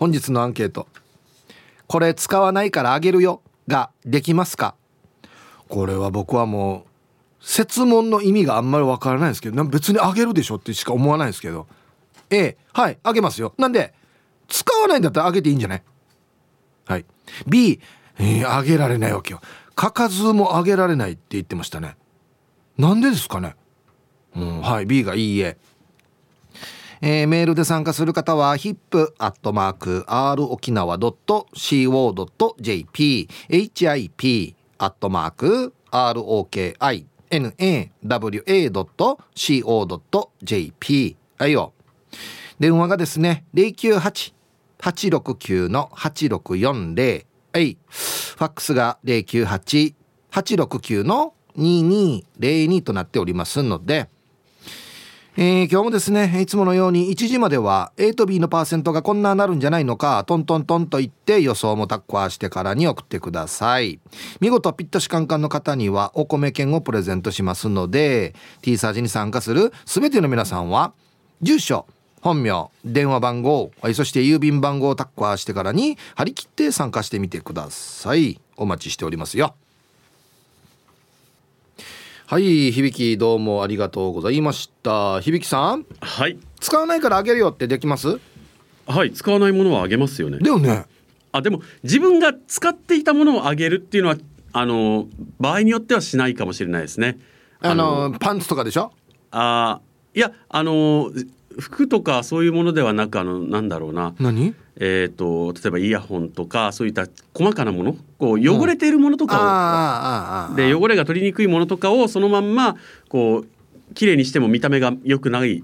本日のアンケート。これ使わないからあげるよ。ができますか？これは僕はもう設問の意味があんまりわからないですけど別にあげるでしょってしか思わないですけど。A はいあげますよ。なんで使わないんだったらあげていいんじゃない？はい。B えー、あげられないわけよ。書かずもあげられないって言ってましたね。なんでですかね？うんはい B がいいえ。えー、メールで参加する方は hip.r 沖縄 .co.jp hip アットマーク ROKINAWA.co.jp はいよ。電話がですね098-869-8640はい。ファックスが098-869の2202となっておりますのでえ、今日もですねいつものように1時までは A と B のパーセントがこんななるんじゃないのかトントントンと言って予想もタッコアしてからに送ってください。見事ピッタシカンカンの方にはお米券をプレゼントしますので T サージに参加する全ての皆さんは住所本名電話番号そして郵便番号をタッコアしてからに張り切って参加してみてください。お待ちしておりますよ。はい響どうもありがとうございました。響さん。はい。使わないからあげるよってできます？はい使わないものはあげますよね。だよね。あでも自分が使っていたものをあげるっていうのはあの場合によってはしないかもしれないですね。あのパンツとかでしょ？あいやあの服とかそういうものではなくあのなんだろうな。何？えーと、例えばイヤホンとかそういった細かなものこう汚れているものとかを、うん、で汚れが取りにくいものとかをそのまんまこう綺麗にしても見た目が良くない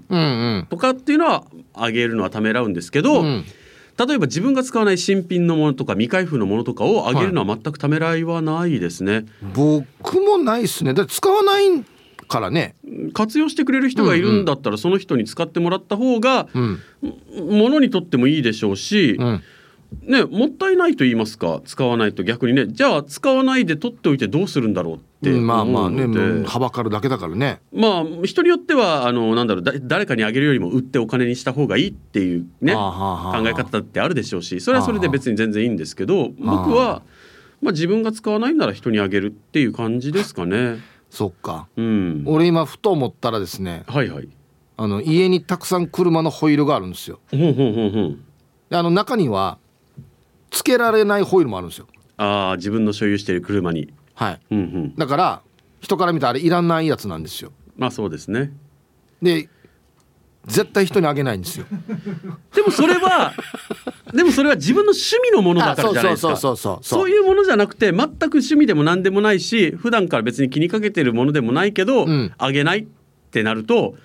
とかっていうのはあげるのはためらうんですけど、うん、例えば自分が使わない新品のものとか未開封のものとかをあげるのは全くためらいはないですね。はい、僕もないですね。だ使わないからね活用してくれる人がいるんだったら、その人に使ってもらった方が、うん、ものにとってもいいでしょうし、うん、ね、もったいないと言いますか使わないと逆にね。じゃあ使わないで取っておいてどうするんだろうって思うので、まあまあねはばかるだけだからね。まあ人によってはあのなんだろう誰かにあげるよりも売ってお金にした方がいいっていうね考え方ってあるでしょうしそれはそれで別に全然いいんですけど僕は、まあ、自分が使わないなら人にあげるっていう感じですかね。そっか、うん、俺今ふと思ったらですねはいはい。あの家にたくさん車のホイールがあるんですよ。ほんほんほんほん。あの中にはつけられないホイールもあるんですよ。ああ自分の所有している車に。はい、うんうん、だから人から見たらあれいらないやつなんですよ。まあそうですね。で絶対人にあげないんですよ。でもそれはでもそれは自分の趣味のものだからじゃないですか。そういうものじゃなくて全く趣味でも何でもないし普段から別に気にかけてるものでもないけど、うん、あげないってなると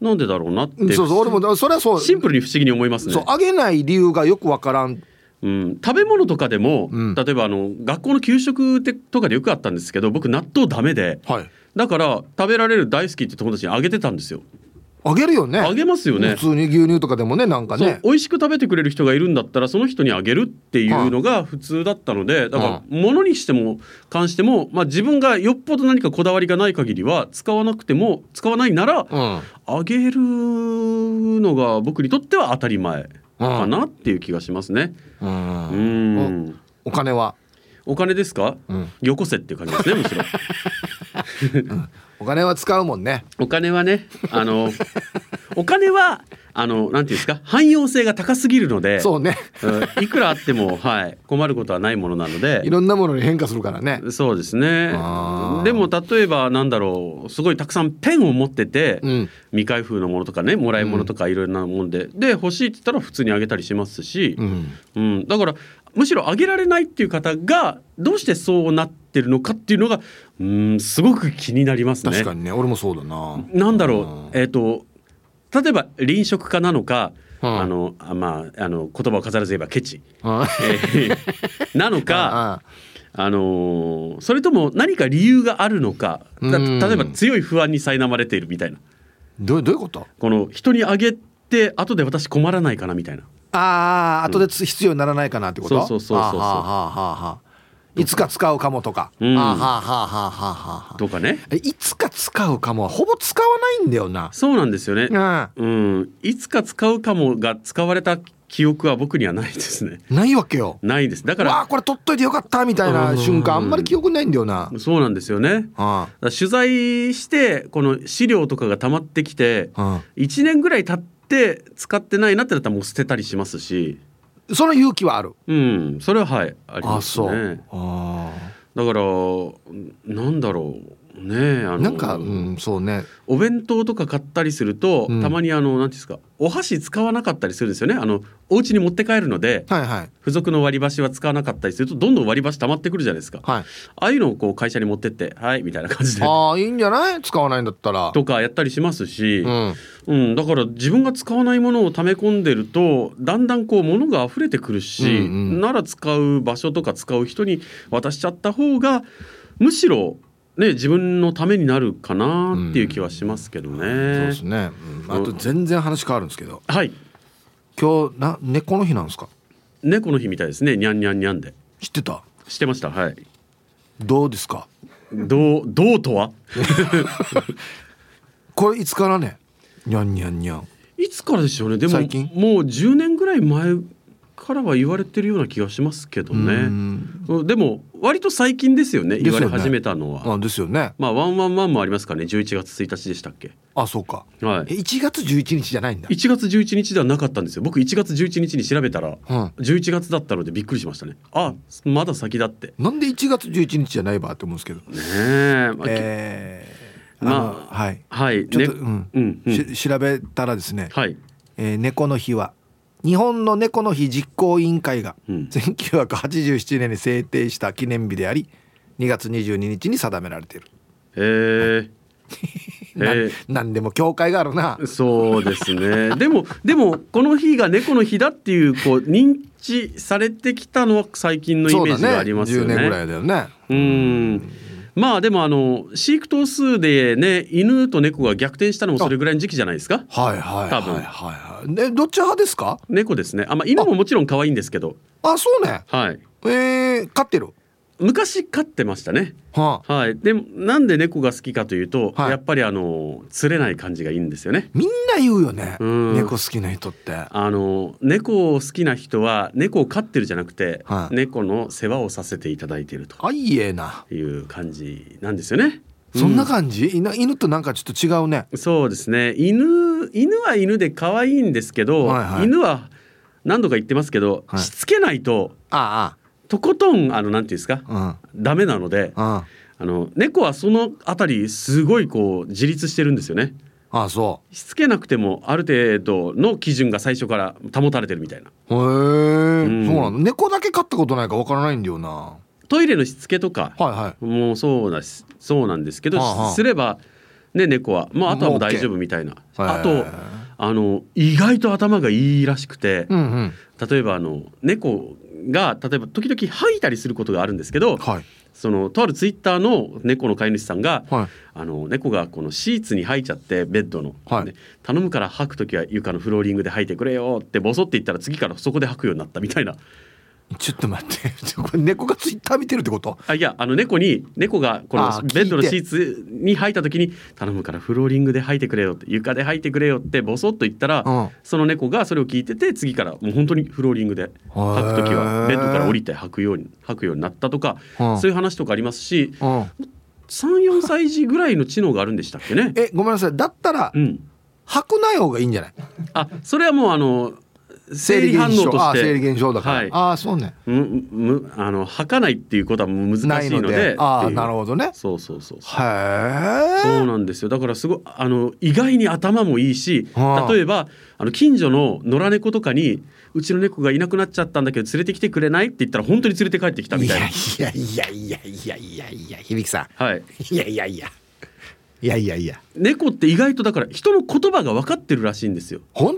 なんでだろうなって。そうそう。俺もそれはそう。シンプルに不思議に思いますね。そうあげない理由がよくわからん。うん、食べ物とかでも、うん、例えばあの学校の給食とかでよくあったんですけど僕納豆ダメで、はい、だから食べられる大好きって友達にあげてたんですよ。あげるよね。あげますよね。普通に牛乳とかでもねなんかね。美味しく食べてくれる人がいるんだったらその人にあげるっていうのが普通だったのでだから物にしても関しても、まあ、自分がよっぽど何かこだわりがない限りは使わなくても使わないなら、うん、あげるのが僕にとっては当たり前かなっていう気がしますね。うん、うん。お金は？お金ですか、うん、よこせっていう感じですねむしろ。お金は使うもんね。お金はねあの お金はあのなんていうんですか汎用性が高すぎるのでそうね、うん、いくらあっても、はい、困ることはないものなのでいろんなものに変化するからね。そうですね。でも例えばなんだろうすごいたくさんペンを持ってて、うん、未開封のものとかねもらい物とかいろいろなもんで、うん、で欲しいって言ったら普通にあげたりしますし、うん。うん、だからむしろあげられないっていう方がどうしてそうなってるのかっていうのがうんすごく気になりますね。確かにね。俺もそうだな。なんだろう、えっ、ー、と例えば臨食家なのか、あのあまああの言葉を飾らず言えばケチ、えー、なのか。あのー、それとも何か理由があるのか例えば強い不安に苛まれているみたいな。どうどういうこと？この人にあげて後で私困らないかなみたいな。ああ後で必要にならないかなってこと、そうそうそうそうそういつか使うかもとか、うはあはあはあはあはあとかね。えいつか使うかもはほぼ使わないんだよな。そうなんですよね。うん。うん。いつか使うかもが使われた記憶は僕にはないですね。ないわけよ。ないです。だかわあらこれ取っといてよかったみたいな瞬間あんまり記憶ないんだよな。そうなんですよね。あ取材してこの資料とかが溜まってきてあ1年ぐらい経って使ってないなってなったらもう捨てたりしますしその勇気はある。うん。それははい。ありあますそう。ねあだからなんだろうねあのあなんかうんそうね。お弁当とか買ったりすると、うん。たまにあのなんていうんですかお箸使わなかったりするんですよね。あのお家に持って帰るのではいはい。付属の割り箸は使わなかったりするとどんどん割り箸溜まってくるじゃないですか、はい。ああいうのをこう会社に持ってってはいみたいな感じで。ああいいんじゃない？使わないんだったら。とかやったりしますし、うん。うん、だから自分が使わないものを溜め込んでるとだんだんこう物が溢れてくるし、うんうん。なら使う場所とか使う人に渡しちゃった方がむしろね自分のためになるかなっていう気はしますけどね。そうですね、うん。あと全然話変わるんですけど。はい。今日な猫の日なんですか？猫の日みたいですね。にゃんにゃんにゃんで。知ってた？してました？はい。どうですか？どうどうとは？これいつからね？にゃんにゃんにゃんいつからでしょうね。でももう最近10年ぐらい前からは言われてるような気がしますけどうねん。でも割と最近ですよね言われ始めたのは、あですよね。まあワンワンワンもありますからね11月1日でしたっけ。あそうか。はい。え1月11日じゃないんだ。1月11日ではなかったんですよ。僕1月11日に調べたらうん。11月だったのでびっくりしましたね。あまだ先だって。なんで1月11日じゃないばって思うんですけど。ねえ、まあえー、まあはい。はいちょっと、ねうん。うんうん。し調べたらですね、はい、えー猫の日は日本の猫の日実行委員会がうん。1987年に制定した記念日であり2月22日に定められている、えー、なえなんでも教会があるな。ーそうですね。でもでもこの日が猫の日だっていうこう認知されてきたのは最近のイメージがありますよ10ね。年ぐらいだよね。うんまあでもあの飼育頭数でね犬と猫が逆転したのもそれぐらいの時期じゃないですか？はいはい多分はいはい。はいでどっち派ですか？猫ですね。あ、まあ、犬ももちろん可愛いんですけど。あそうね。はい。えー、飼ってる？昔飼ってましたね。はあ。はい。でもなんで猫が好きかというと、はい。やっぱりあの釣れない感じがいいんですよね。みんな言うよね。うん。猫好きな人って。あの猫を好きな人は猫を飼ってるじゃなくて、はい。猫の世話をさせていただいていると。あいいえな。いう感じなんですよね。そんな感じ、犬犬となんかちょっと違うね。そうですね。犬犬は犬で可愛いんですけど、はいはい。犬は何度か言ってますけど、はい。しつけないとあとことんあのなんていうんですかあうん。ダメなのでああの猫はそのあたりすごいこう自立してるんですよね。あそしつけなくてもある程度の基準が最初から保たれてるみたいな。うへえ、ん。そうなの猫だけ飼ったことないかわからないんだよな。はトイレのしつけとかいはい。もうそうだしそうなんですけど、はあはあ。すればね猫は、まあ、あとはもう大丈夫みたいな。へあえとあの意外と頭がいいらしくて、うんうん。例えばあの猫が例えば時々吐いたりすることがあるんですけどはい。そのとあるツイッターの猫の飼い主さんが、はい。あの猫がこのシーツに吐いちゃってベッドの、はい。ね頼むから吐く時は床のフローリングで吐いてくれよってボソって言ったら次からそこで吐くようになったみたいなちょっと待って。これ猫がツイッター見てるってこと？あいやあの猫に猫がこのベッドのシーツに吐いた時に頼むからフローリングで吐いてくれよって床で吐いてくれよってボソッと言ったら、うん。その猫がそれを聞いてて次からもう本当にフローリングで吐く時はベッドから降りて吐くように吐くようになったとか、うん。そういう話とかありますしうん。34歳児ぐらいの知能があるんでしたっけね。えごめんなさいだったらうん、吐くない方がいいんじゃないあそれはもうあの生理反応として。あ生理現象だから、はい。ああそうね。むむあの吐かないっていうことは難しいので。でああなるほどね。そうそうそうそう。へえそうなんですよ。だからすごいあの意外に頭もいいしはあ例えばあの近所の野良猫とかにうちの猫がいなくなっちゃったんだけど連れてきてくれない？って言ったら本当に連れて帰ってきたみいたいな。やいやいやいやいやいやいや響さはい、ん いやいやいやいやいやいや。猫って意外とだから人の言葉が分かってるらしいんですよ。本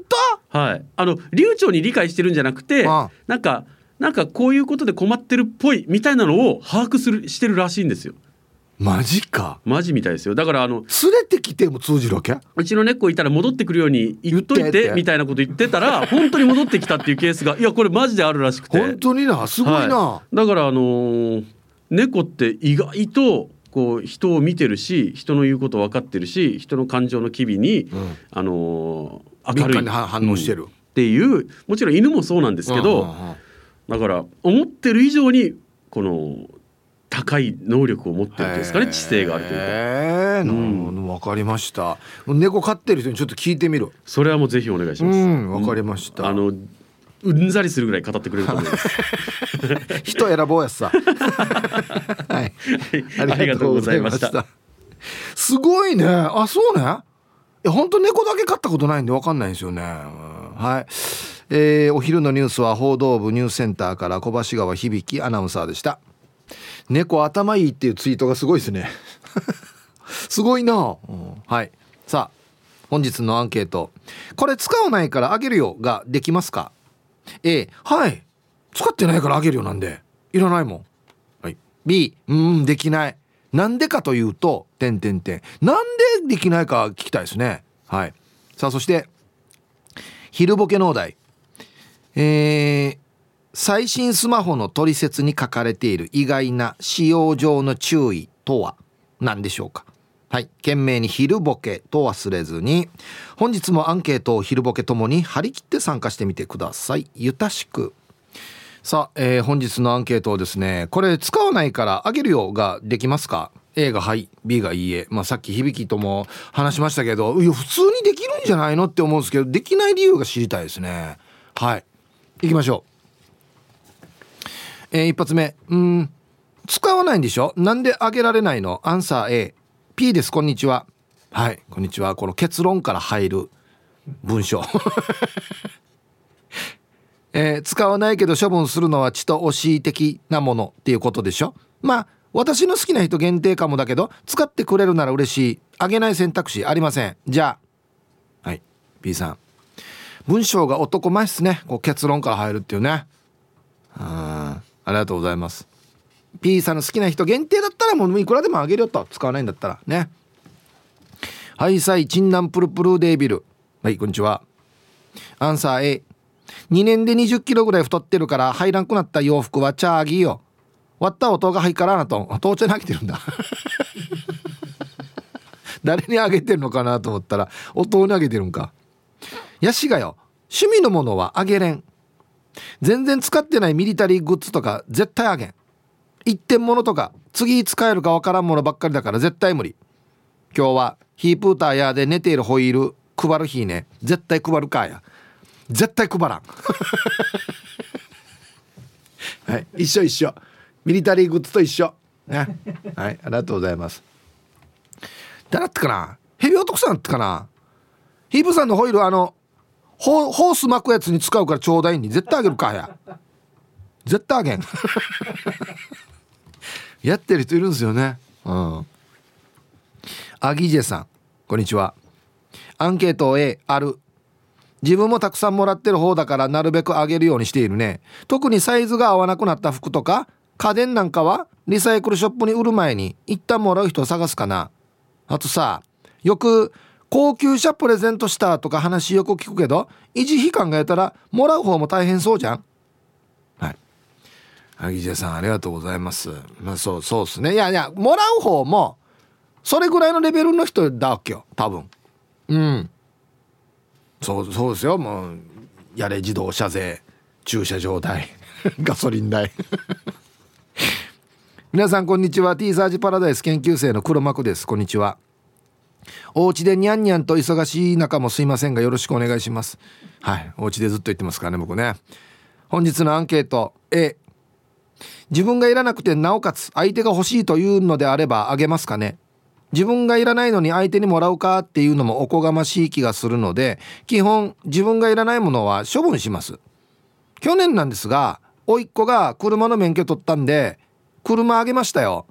当？はい、あの流暢に理解してるんじゃなくてああ。なんかなんかこういうことで困ってるっぽいみたいなのを把握するしてるらしいんですよ。マジか。マジみたいですよ。だからあの連れてきても通じるわけ？うちの猫いたら戻ってくるように言っといてみたいなこと言ってたら本当に戻ってきたっていうケースがいやこれマジであるらしくて。本当になすごいな、はい。だからあのー猫って意外とこう人を見てるし人の言うこと分かってるし人の感情の機微に、うん、あのー、明るい。反応してる、うん、っていうもちろん犬もそうなんですけど、だから思ってる以上にこの高い能力を持ってるんですかね知性があるというか。えー、うん、分かりました。猫飼ってる人にちょっと聞いてみる。それはもうぜひお願いします。わ、かりました、あのうんざりするぐらい語ってくれると思います。人選ぼうやさ。はい、ありがとうございました。すごいね。あそうね。いや本当猫だけ飼ったことないんでわかんないんですよね、はい、えー、お昼のニュースは報道部ニュースセンターから小橋川響アナウンサーでした。猫頭いいっていうツイートがすごいですね。すごいな、うん、はい。さあ本日のアンケート。これ使わないからあげるよができますか？A はい。使ってないからあげるよなんで。いらないもん、はい、B うんできない。なんでかというと点点点なんでできないか聞きたいですね。はい。さあそして昼ボケ農大えー、最新スマホの取説に書かれている意外な使用上の注意とは何でしょうか？はい。懸命に昼ボケと忘れずに、本日もアンケートを昼ボケともに張り切って参加してみてください。ゆたしく。さあ、えー、本日のアンケートをですね、これ使わないからあげるよができますか？A がはい、B がいいえ。まあさっき響とも話しましたけど、いや、普通にできるんじゃないのって思うんですけど、できない理由が知りたいですね。はい。行きましょう。えー、一発目。うん、使わないんでしょ？なんであげられないの？アンサー A。P です。こんにちは。はい。こんにちは。この結論から入る文章。えー、使わないけど処分するのは血と惜しい的なものっていうことでしょ？まあ私の好きな人限定かもだけど使ってくれるなら嬉しい。あげない選択肢ありません。じゃあ。はい。P さん。文章が男前っすね。こう結論から入るっていうね。あありがとうございます。P さんの好きな人限定だったらもういくらでもあげるよと。使わないんだったら。ね。はいさいチンナンプルプルデービル。はいこんにちは。アンサー A 2年で20キロぐらい太ってるから入らんくなった洋服はチャーギーよ。割った音が入からなと。父ちゃんにあげてるんだ。誰にあげてるのかなと思ったら弟にあげてるんか。やしがよ。趣味のものはあげれん。全然使ってないミリタリーグッズとか絶対あげん。一点物とか次使えるかわからんものばっかりだから絶対無理。今日はヒープーターやで寝ているホイール配る日ね。絶対配るかや。絶対配らん。はい。一緒一緒。ミリタリーグッズと一緒。ね。はい。ありがとうございます。誰ってかな？ヘビ男さんってかな？ヒープさんのホイールあのホース巻くやつに使うからちょうだいに。絶対あげるかや。絶対あげん。やってる人いるんですよね。うん。アギジェさんこんにちは。アンケート A ある。自分もたくさんもらってる方だからなるべくあげるようにしているね。特にサイズが合わなくなった服とか家電なんかはリサイクルショップに売る前に一旦もらう人を探すかな。あとさよく高級車プレゼントしたとか話よく聞くけど維持費考えたらもらう方も大変そうじゃん。萩ジさんありがとうございます。まあそうそうっすね。いやいやもらう方もそれぐらいのレベルの人だわけよ。多分。うん。そうそうですよ。もうやれ自動車税駐車場代 ガソリン代。皆さんこんにちは。T サージパラダイス研究生の黒幕です。こんにちは。お家でニャンニャンと忙しい中もすいませんがよろしくお願いします。はい。お家でずっと言ってますからね僕ね。本日のアンケート A 自分がいらなくてなおかつ相手が欲しいというのであればあげますかね。自分がいらないのに相手にもらうかっていうのもおこがましい気がするので基本自分がいらないものは処分します。去年なんですが甥っ子が車の免許取ったんで車あげましたよ。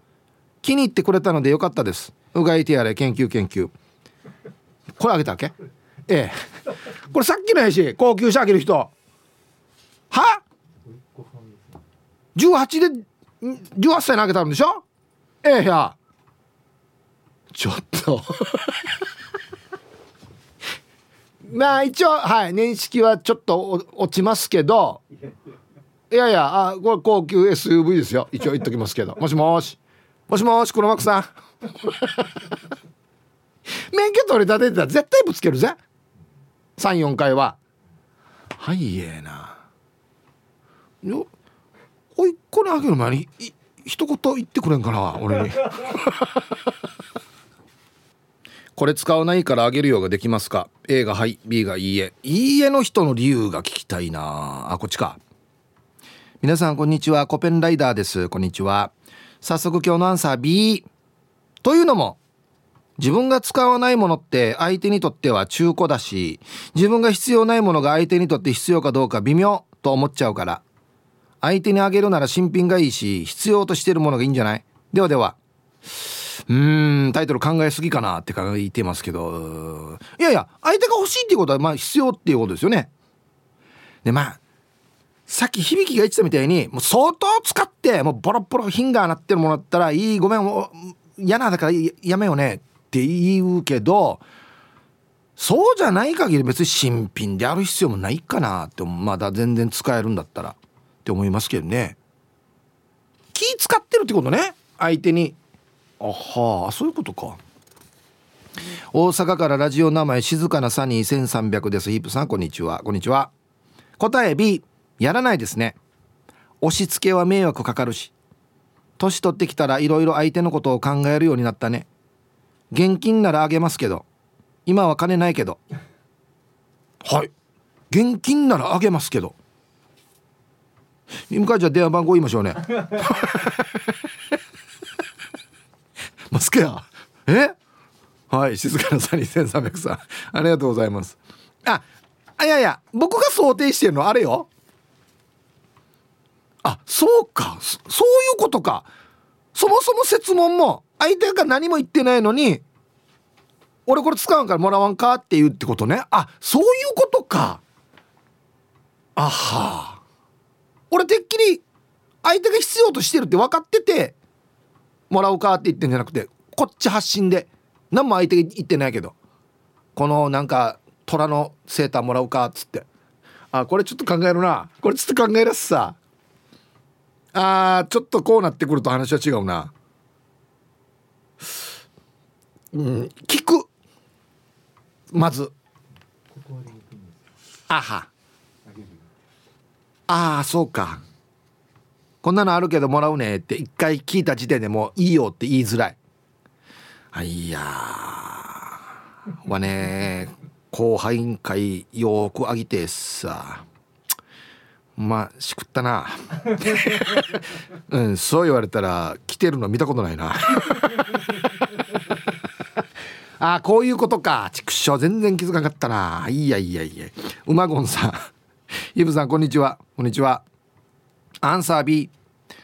気に入ってくれたのでよかったです。うがいてやれ研究研究。これあげたわけ？ええ。これさっきのやし高級車あげる人。は？18で18歳投げたんでしょ？ええや。ちょっと。まあ一応はい年式はちょっと落ちますけど。いやいやあこれ高級 SUV ですよ。一応言っときますけど。もしもし。もしもし黒幕さん。免許取り立ててたら絶対ぶつけるぜ。34回は。はいええな。よおいっ子にあげる前に一言言ってくれんかな俺に。これ使わないからあげるようができますか？A がはい B がいいえ。いいえの人の理由が聞きたいな。あこっちか。皆さんこんにちは。コペンライダーです。こんにちは。早速今日のアンサー B というのも自分が使わないものって相手にとっては中古だし自分が必要ないものが相手にとって必要かどうか微妙と思っちゃうから。相手にあげるなら新品がいいし必要としてるものがいいんじゃない？ではでは。うーんタイトル考えすぎかなって考えてますけど。いやいや相手が欲しいっていうことはまあ必要っていうことですよね。でまあさっき響が言ってたみたいにもう相当使ってもうボロボロフィンガーなってるものだったらいいごめんもう嫌なだからやめようねって言うけどそうじゃない限り別に新品である必要もないかなってまだ全然使えるんだったら。って思いますけどね。気使ってるってことね。相手に。あはあそういうことか。大阪からラジオ名前静かなサニー1300です。ヒープさんこんにちは。こんにちは。答え B やらないですね。押し付けは迷惑かかるし。年取ってきたらいろいろ相手のことを考えるようになったね。現金ならあげますけど。今は金ないけど。はい。現金ならあげますけど。今じゃ電話番号言いましょうね。マスクや。え？はい静かなサニー1300さん。ありがとうございます。あいやいや僕が想定してるのあれよ。あそうか。そういうことか。そもそも質問も相手が何も言ってないのに俺これ使うんからもらわんかって言うってことね。あそういうことか。あは。俺てっきり相手が必要としてるって分かっててもらうかって言ってんじゃなくてこっち発信で何も相手が言ってないけどこのなんか虎のセーターもらうかっつって。あこれちょっと考えるな。これちょっと考えらすさ。あーちょっとこうなってくると話は違うな。うん聞く。まず。あはああそうか。こんなのあるけどもらうねって一回聞いた時点でもういいよって言いづらい。あいやはね後輩会よくあげてさ。まあしくったな。うんそう言われたら来てるの見たことないな。あこういうことか。畜生。全然気づかなかったな。いやいやいや。馬ゴンさん。イブさんこんにちは。こんにちは。アンサー B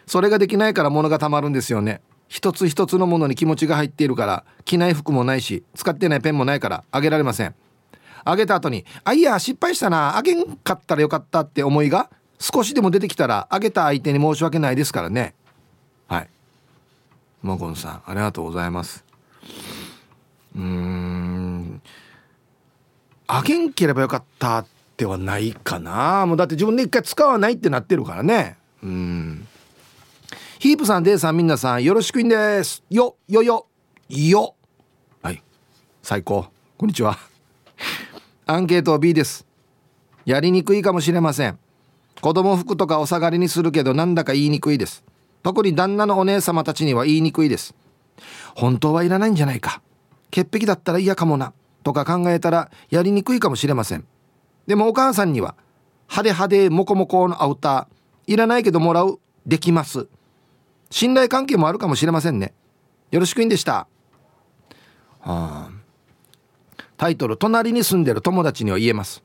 それができないから物がたまるんですよね。一つ一つのものに気持ちが入っているから着ない服もないし使ってないペンもないからあげられません。あげた後にあいや失敗したな。あげんかったらよかったって思いが少しでも出てきたらあげた相手に申し訳ないですからね。はい。マゴンさんありがとうございます。うーん。あげんければよかったってはないかな。もうだって自分で一回使わないってなってるからね。うん。ヒープさんデイさんみんなさんよろしくいんです。よよよよ。はい。最高。こんにちは。アンケート B です。やりにくいかもしれません。子供服とかお下がりにするけどなんだか言いにくいです。特に旦那のお姉様たちには言いにくいです。本当はいらないんじゃないか。潔癖だったら嫌かもな。とか考えたらやりにくいかもしれません。でもお母さんには派手派手モコモコのアウターいらないけどもらうできます。信頼関係もあるかもしれませんね。よろしくいんでした。はあ。タイトル「隣に住んでる友達には言えます」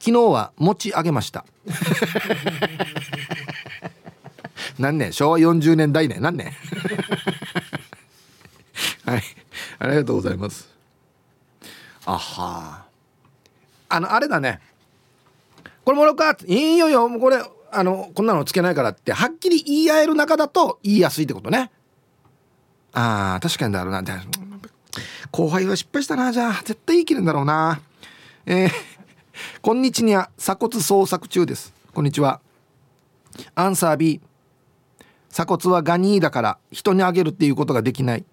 昨日は持ち上げました。何年昭和40年代ね。何年はい。ありがとうございます。あはああのあれだね。これもらうかいいよよ。これあのこんなのつけないからってはっきり言い合える中だと言いやすいってことね。あー確かにだろうな。後輩は失敗したな。じゃあ絶対言い切るんだろうな。えー、こんにちは鎖骨捜索中です。こんにちは。アンサー B 鎖骨はガニーだから人にあげるっていうことができない。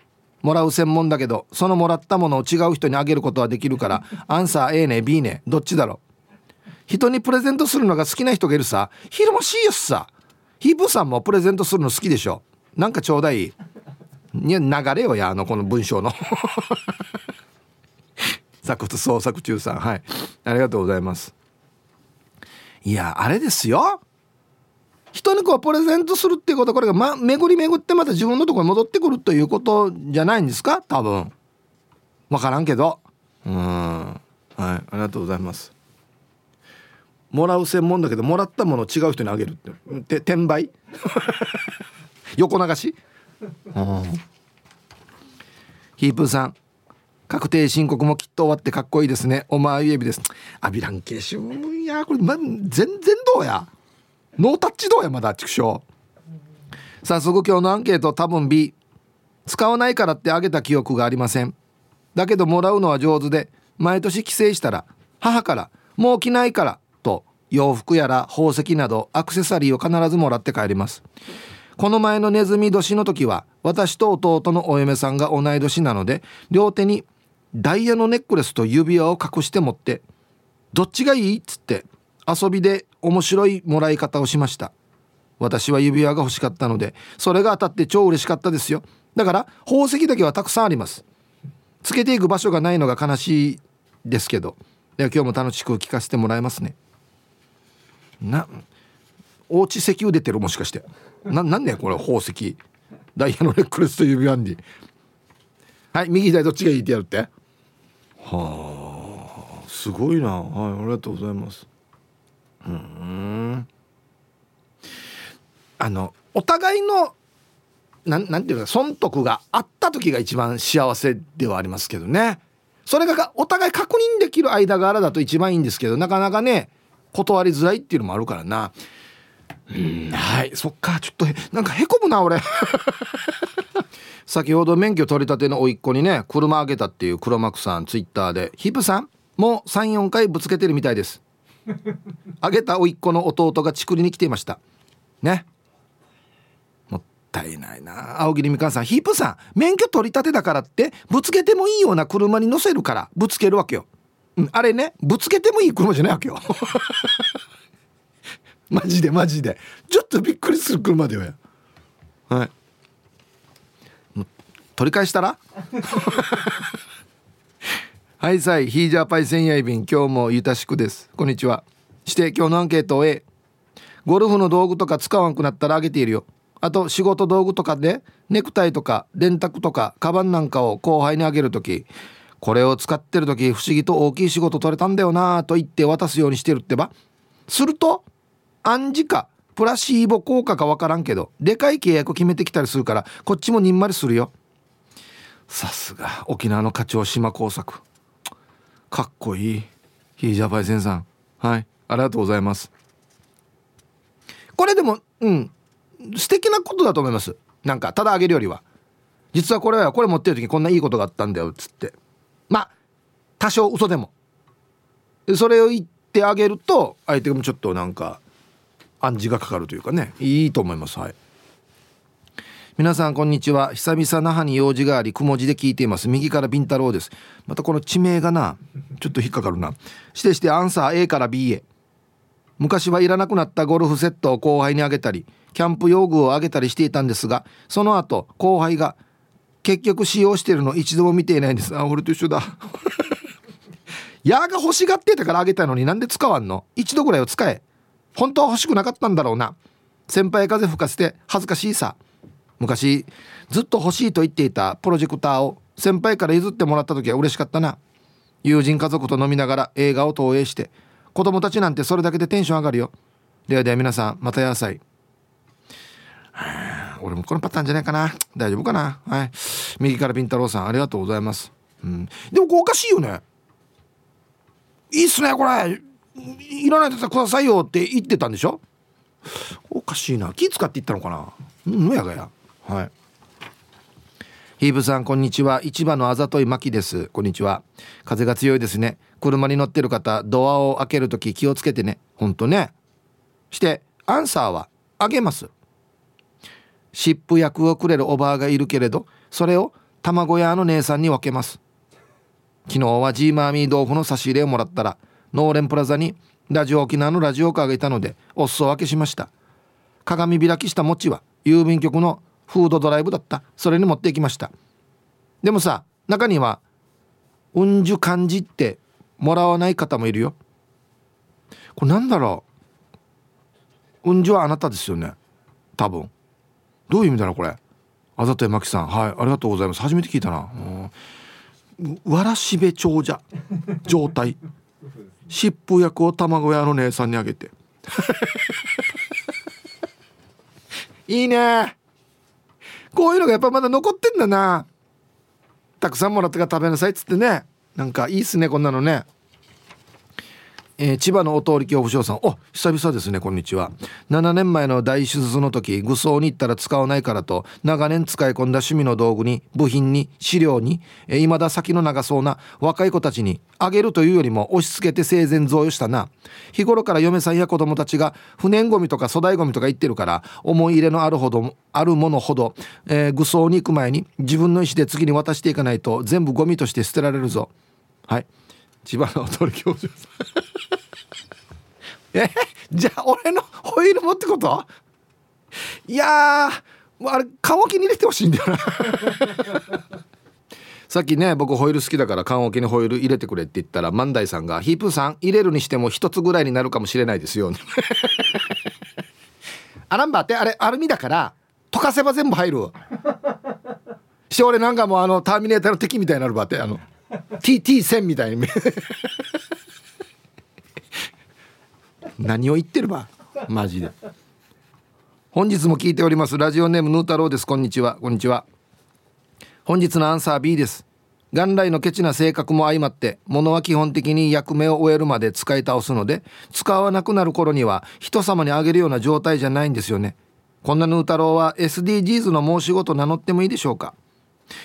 もらう専門だけどそのもらったものを違う人にあげることはできるからアンサー A ね B ねどっちだろう。人にプレゼントするのが好きな人がいるさ昼間しいよさ。ヒープさんもプレゼントするの好きでしょ。なんかちょうだい。いや流れよやあのこの文章の。作と創作中さんはい。ありがとうございます。いやあれですよ。人にこうプレゼントするっていうことこれが、ま、巡り巡ってまた自分のところに戻ってくるということじゃないんですか？多分。分からんけど。うん。はい。ありがとうございます。もらう専門だけどもらったものを違う人にあげるって。転売？横流し？うん。ヒープーさん。確定申告もきっと終わってかっこいいですね。おまゆえびです。アビランケシュいや。これ、ま、全然どうや。ノータッチどうやまだ畜生。早速今日のアンケート多分 B 使わないからってあげた記憶がありません。だけどもらうのは上手で毎年帰省したら母から「もう着ないから」と洋服やら宝石などアクセサリーを必ずもらって帰ります。この前のネズミ年の時は私と弟のお嫁さんが同い年なので両手にダイヤのネックレスと指輪を隠して持って「どっちがいい?」っつって遊びで面白いもらい方をしました。私は指輪が欲しかったのでそれが当たって超嬉しかったですよ。だから宝石だけはたくさんあります。つけていく場所がないのが悲しいですけど。では今日も楽しく聞かせてもらいますね。なおうち石油出てるもしかして。ななんねこれ宝石。ダイヤのネックレスと指輪に。はい右左どっちがいいってやるって？はあすごいな。はいありがとうございます。うん。あのお互いのなんなんていうか損得があった時が一番幸せではありますけどね。それがお互い確認できる間柄だと一番いいんですけどなかなかね断りづらいっていうのもあるからな。うんはいそっかちょっとなんかへこむな俺。先ほど免許取り立ての甥っ子にね車あげたっていう黒幕さんツイッターでヒップさんもう34回ぶつけてるみたいです。あげた甥っ子の弟がちくりに来ていました。ね。もったいないな。青桐みかんさん。ヒープさん免許取り立てだからってぶつけてもいいような車に乗せるからぶつけるわけよ、うん、あれねぶつけてもいい車じゃないわけよ。マジでマジで。ちょっとびっくりする車でよ。はい。取り返したら？はいさい。ヒージャーパイセンヤイビン今日もゆたしくです。こんにちは。して今日のアンケートを A ゴルフの道具とか使わんくなったらあげているよ。あと仕事道具とかでネクタイとか電卓とかカバンなんかを後輩にあげる時これを使ってる時不思議と大きい仕事取れたんだよなと言って渡すようにしてるってば。すると暗示かプラシーボ効果か分からんけどでかい契約決めてきたりするからこっちもにんまりするよ。さすが沖縄の課長島工作。かっこいい。ヒージャパイセンさん。はい。ありがとうございます。これでもうん。素敵なことだと思います。なんかただあげるよりは。実はこれはこれ持ってる時にこんないいことがあったんだよっつって。まあ多少嘘でも。それを言ってあげると相手もちょっとなんか暗示がかかるというかね。いいと思います。はい。皆さんこんにちは。久々那覇に用事がありくも字で聞いています。右からビンタロウです。またこの地名がなちょっと引っかかるな。してしてアンサー A から B へ。昔はいらなくなったゴルフセットを後輩にあげたりキャンプ用具をあげたりしていたんですがその後後輩が結局使用してるの一度も見ていないんです。あ俺と一緒だ。やが欲しがってたからあげたのになんで使わんの？一度ぐらいを使え。本当は欲しくなかったんだろうな。先輩風吹かせて恥ずかしいさ。昔ずっと欲しいと言っていたプロジェクターを先輩から譲ってもらった時は嬉しかったな。友人家族と飲みながら映画を投影して子供たちなんてそれだけでテンション上がるよ。ではでは皆さんまた野菜俺もこのパターンじゃないかな。大丈夫かな。はい。右からピンタロウさんありがとうございます、うん、でもこおかしいよね。いいっすねこれ。いらないとくださいよって言ってたんでしょ？おかしいな。気使って言ったのかな？うんやがや。はい。ヒーブさんこんにちは。市場のあざといまきです。こんにちは。風が強いですね。車に乗ってる方ドアを開けると気をつけてね。ほんとね。してアンサーはあげます。湿布薬をくれるおばあがいるけれどそれを卵屋の姉さんに分けます。昨日はジーマーミー豆腐の差し入れをもらったらノーレンプラザにラジオ沖縄のラジオカーがいたのでお裾分けしました。鏡開きした餅は郵便局のフードドライブだった。それに持っていきました。でもさ中にはうんじゅ漢字ってもらわない方もいるよ。これなんだろう。うんじゅはあなたですよね。多分。どういう意味だろうこれ。あざとえまきさん。はいありがとうございます。初めて聞いたな。わらしべ長者。状態。湿布薬を卵屋の姉さんにあげて。いいね。こういうのがやっぱまだ残ってんだな。たくさんもらったから食べなさいっつってね。なんかいいっすねこんなのね。えー、千葉のお通り恐怖症さん。お久々ですねこんにちは。7年前の大手術の時愚装に行ったら使わないからと長年使い込んだ趣味の道具に部品に資料に、えー、未だ先の長そうな若い子たちにあげるというよりも押し付けて生前贈与したな。日頃から嫁さんや子供たちが不燃ごみとか粗大ごみとか言ってるから思い入れのあるほどあるものほど、えー、愚装に行く前に自分の意思で次に渡していかないと全部ゴミとして捨てられるぞ。はい。千葉のお通り恐怖症さん。えじゃあ俺のホイールもってこと？いやあれ缶置きに入れてほしいんだよな。さっきね僕ホイール好きだから缶置きにホイール入れてくれって言ったら万代さんが「ヒープーさん入れるにしても一つぐらいになるかもしれないですよ」アランバーってあれアルミだから溶かせば全部入るして俺なんかもうあのターミネーターの敵みたいになるばってあの。TT1000 みたいに何を言ってるばマジで。本日も聞いております。ラジオネームヌー太郎です。こんにちは。こんにちは。本日のアンサー B です。元来のケチな性格も相まって物は基本的に役目を終えるまで使い倒すので使わなくなる頃には人様にあげるような状態じゃないんですよね。こんなヌー太郎は SDGs の申し子と名乗ってもいいでしょうか？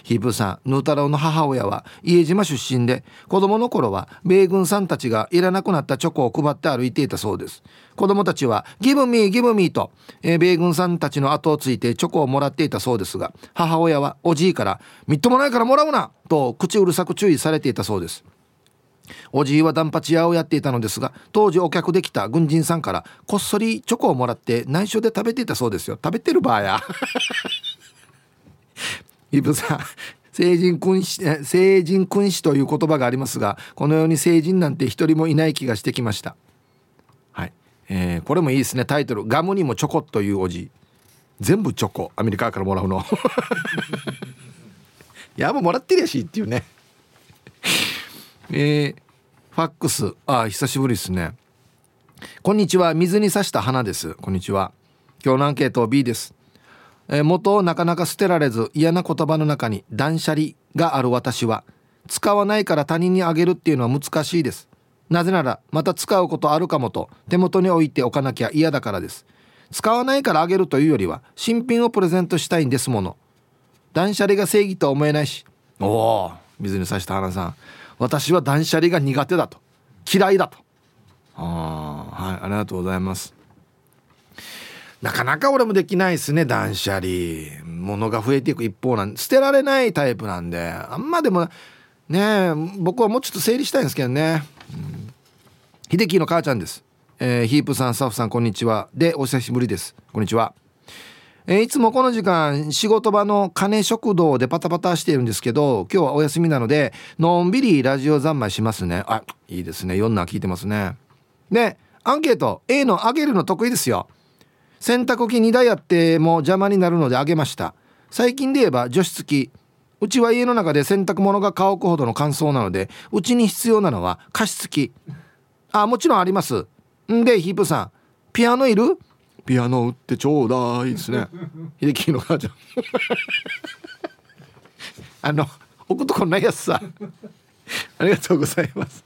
ヒープさんヌー太郎の母親は家島出身で子供の頃は米軍さんたちがいらなくなったチョコを配って歩いていたそうです。子供たちはギブミーギブミーと、えー、米軍さんたちの後をついてチョコをもらっていたそうですが母親はおじいからみっともないからもらうなと口うるさく注意されていたそうです。おじいはダンパチ屋をやっていたのですが当時お客できた軍人さんからこっそりチョコをもらって内緒で食べていたそうですよ。食べてる場合や。イブさん成人君子成人君子という言葉がありますがこのように成人なんて一人もいない気がしてきました。はい、えー、これもいいですね。タイトル「ガムにもチョコ」というおじ。全部チョコ。アメリカからもらうの。いやもうもらってるやしっていうね。えー、ファックス。あ久しぶりですね。こんにちは。水に刺した花です。こんにちは。今日のアンケート B です。えー、元をなかなか捨てられず嫌な言葉の中に断捨離がある私は使わないから他人にあげるっていうのは難しいです。なぜならまた使うことあるかもと手元に置いておかなきゃ嫌だからです。使わないからあげるというよりは新品をプレゼントしたいんですもの。断捨離が正義とは思えないし。おお水に刺した花さん。私は断捨離が苦手だと。嫌いだと。ああはいありがとうございます。なかなか俺もできないですね断捨離。物が増えていく一方なん捨てられないタイプなんで。あんまでもね僕はもうちょっと整理したいんですけどね、うん、秀樹の母ちゃんです、えー、ヒープさんスタッフさんこんにちは。でお久しぶりです。こんにちは。えー、いつもこの時間仕事場の金食堂でパタパタしているんですけど今日はお休みなのでのんびりラジオ三昧しますね。あいいですね。4な聞いてますね。でアンケート A のあげるの得意ですよ。洗濯機2台あっても邪魔になるのであげました。最近で言えば除湿機。うちは家の中で洗濯物が乾くほどの乾燥なのでうちに必要なのは加湿器。あもちろんあります。んでヒープさん。ピアノいる？ピアノ売ってちょうだいですね。秀樹の母ちゃん。あの置くとこないやつさ。ありがとうございます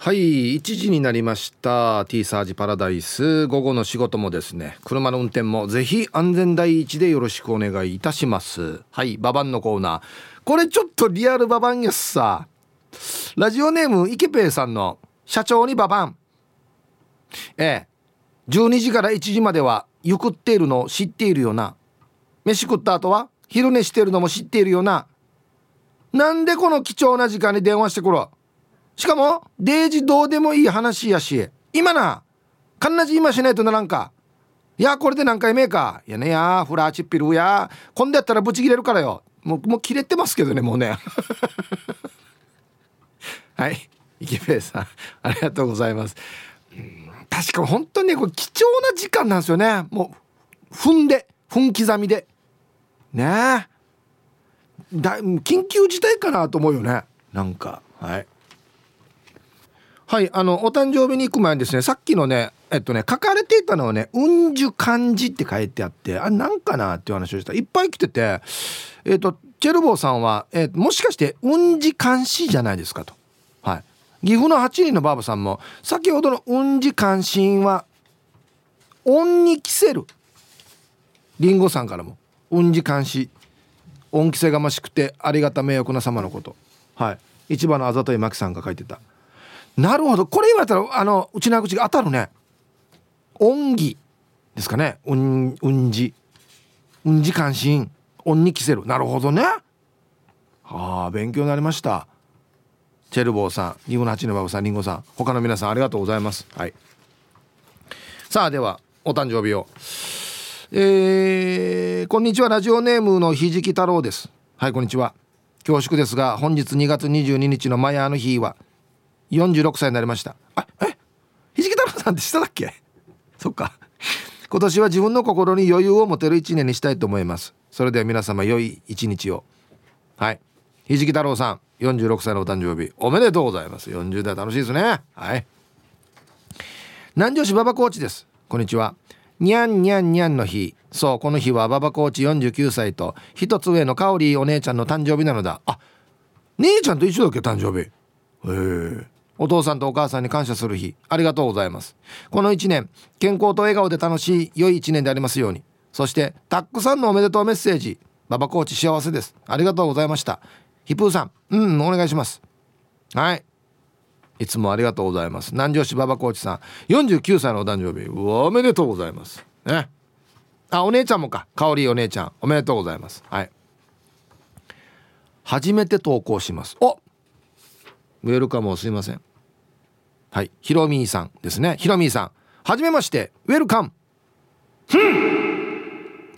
はい1時になりました。T サージパラダイス。午後の仕事もですね車の運転もぜひ安全第一でよろしくお願いいたします。はいババンのコーナー。これちょっとリアルババンやすさ。ラジオネームイケペイさんの社長にババン。ええ12時から1時まではゆくっているのを知っているよな。飯食った後は昼寝してるのも知っているよな。なんでこの貴重な時間に電話してくる？しかもデイジどうでもいい話やし今なかんなじ今しないとならんか。いやこれで何回目か。いやねやフラーチッピルや。今度やったらブチ切れるからよ。もうもう切れてますけどねもうね。はい。池部さんありがとうございます。確か本当にねこれ貴重な時間なんですよね。もう踏んで分刻みで。ね。えだ緊急事態かなと思うよね。なんかはい。はいあのお誕生日に行く前にですねさっきのねえっとね書かれていたのはね「うんじゅ漢字」って書いてあってあなんかなっていう話をした。いっぱい来ててえっとチェルボーさんは、えー、もしかして「うんじ漢詩」じゃないですかと。はい。岐阜の8人のばあばさんも先ほどの「うんじ関心」は「音に着せる」りんごさんからも「うんじ関心」恩着せがましくてありがた迷惑な様のこと。はい。市場のあざといまきさんが書いてた。なるほど。これ言われたらあのうちな口が当たるね。恩義。ですかね。うんうんじうんじ関心。恩に着せる。なるほどね。はあ勉強になりました。チェルボーさんリゴの八のバブさんリンゴさん他の皆さんありがとうございます。はい。さあではお誕生日を。えー、こんにちは。ラジオネームのひじき太郎です。はいこんにちは。恐縮ですが本日2月22日のマヤーの日は46歳になりました。あえ？ひじき太郎さんって下だっけ？そっか。今年は自分の心に余裕を持てる一年にしたいと思います。それでは皆様良い一日を。はい。ひじき太郎さん46歳のお誕生日おめでとうございます。40代楽しいですね。はい。南城市馬場コーチです。こんにちは。にゃんにゃんにゃんの日。そうこの日は馬場コーチ49歳と一つ上の香織お姉ちゃんの誕生日なのだ。あ姉ちゃんと一緒だっけ誕生日。へえ。お父さんとお母さんに感謝する日。ありがとうございます。この1年健康と笑顔で楽しい良い1年でありますように。そしてたくさんのおめでとうメッセージ。馬場コーチ幸せです。ありがとうございました。ヒプーさんうんお願いします。はい。いつもありがとうございます。南城市馬場コーチさん49歳のお誕生日。おめでとうございます。ね。あお姉ちゃんもか。香りお姉ちゃん。おめでとうございます。はい。初めて投稿します。おウェルカムをすいません。はい。ひろみーさんですね。ひろみーさん。はじめまして。ウェルカム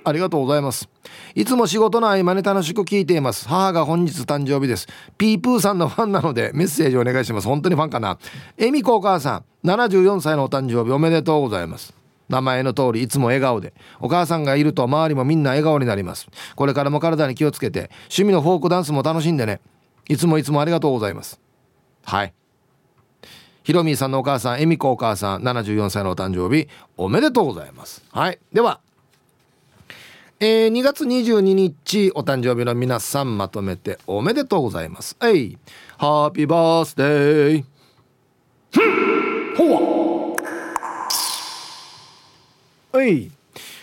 ありがとうございます。いつも仕事の合間に楽しく聞いています。母が本日誕生日です。ピープーさんのファンなのでメッセージお願いします。本当にファンかな。えみこお母さん。74歳のお誕生日。おめでとうございます。名前の通りいつも笑顔で。お母さんがいると周りもみんな笑顔になります。これからも体に気をつけて趣味のフォークダンスも楽しんでね。いつもいつもありがとうございます。はい。ひろみーさんのお母さんえみこお母さん74歳のお誕生日おめでとうございます。はい。ではえー、2月22日お誕生日の皆さんまとめておめでとうございます。はいハッピーバースデーほわ。はい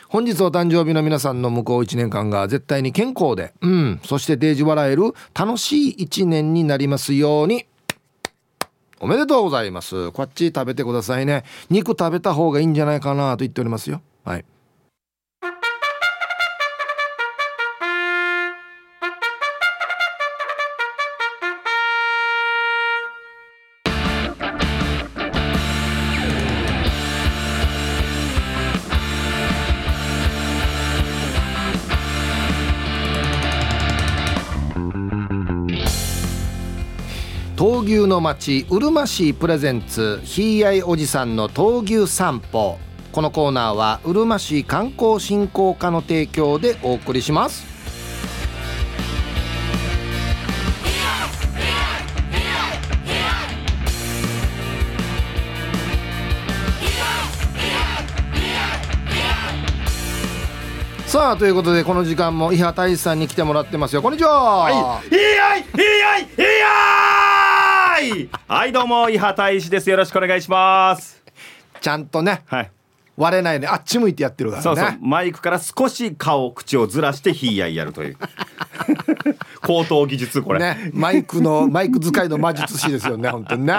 本日お誕生日の皆さんの向こう1年間が絶対に健康でうんそしてデージ笑える楽しい1年になりますように。おめでとうございます。こっち食べてくださいね。肉食べた方がいいんじゃないかなと言っておりますよ。はい。牛の町うるま市プレゼンツひいあいおじさんの闘牛散歩。このコーナーはうるま市観光振興課の提供でお送りします。さあということでこの時間も伊波大志さんに来てもらってますよ。こんにちは。はい、いやい、いやい、いやい。はい、どうも、伊波大志です。よろしくお願いします。ちゃんとねはい。割れないであっち向いてやってるからねそうそう、マイクから少し顔、口をずらして、ひいやいやるという。高等技術、これ。ねマイクのマイク使いの魔術師ですよね本当にね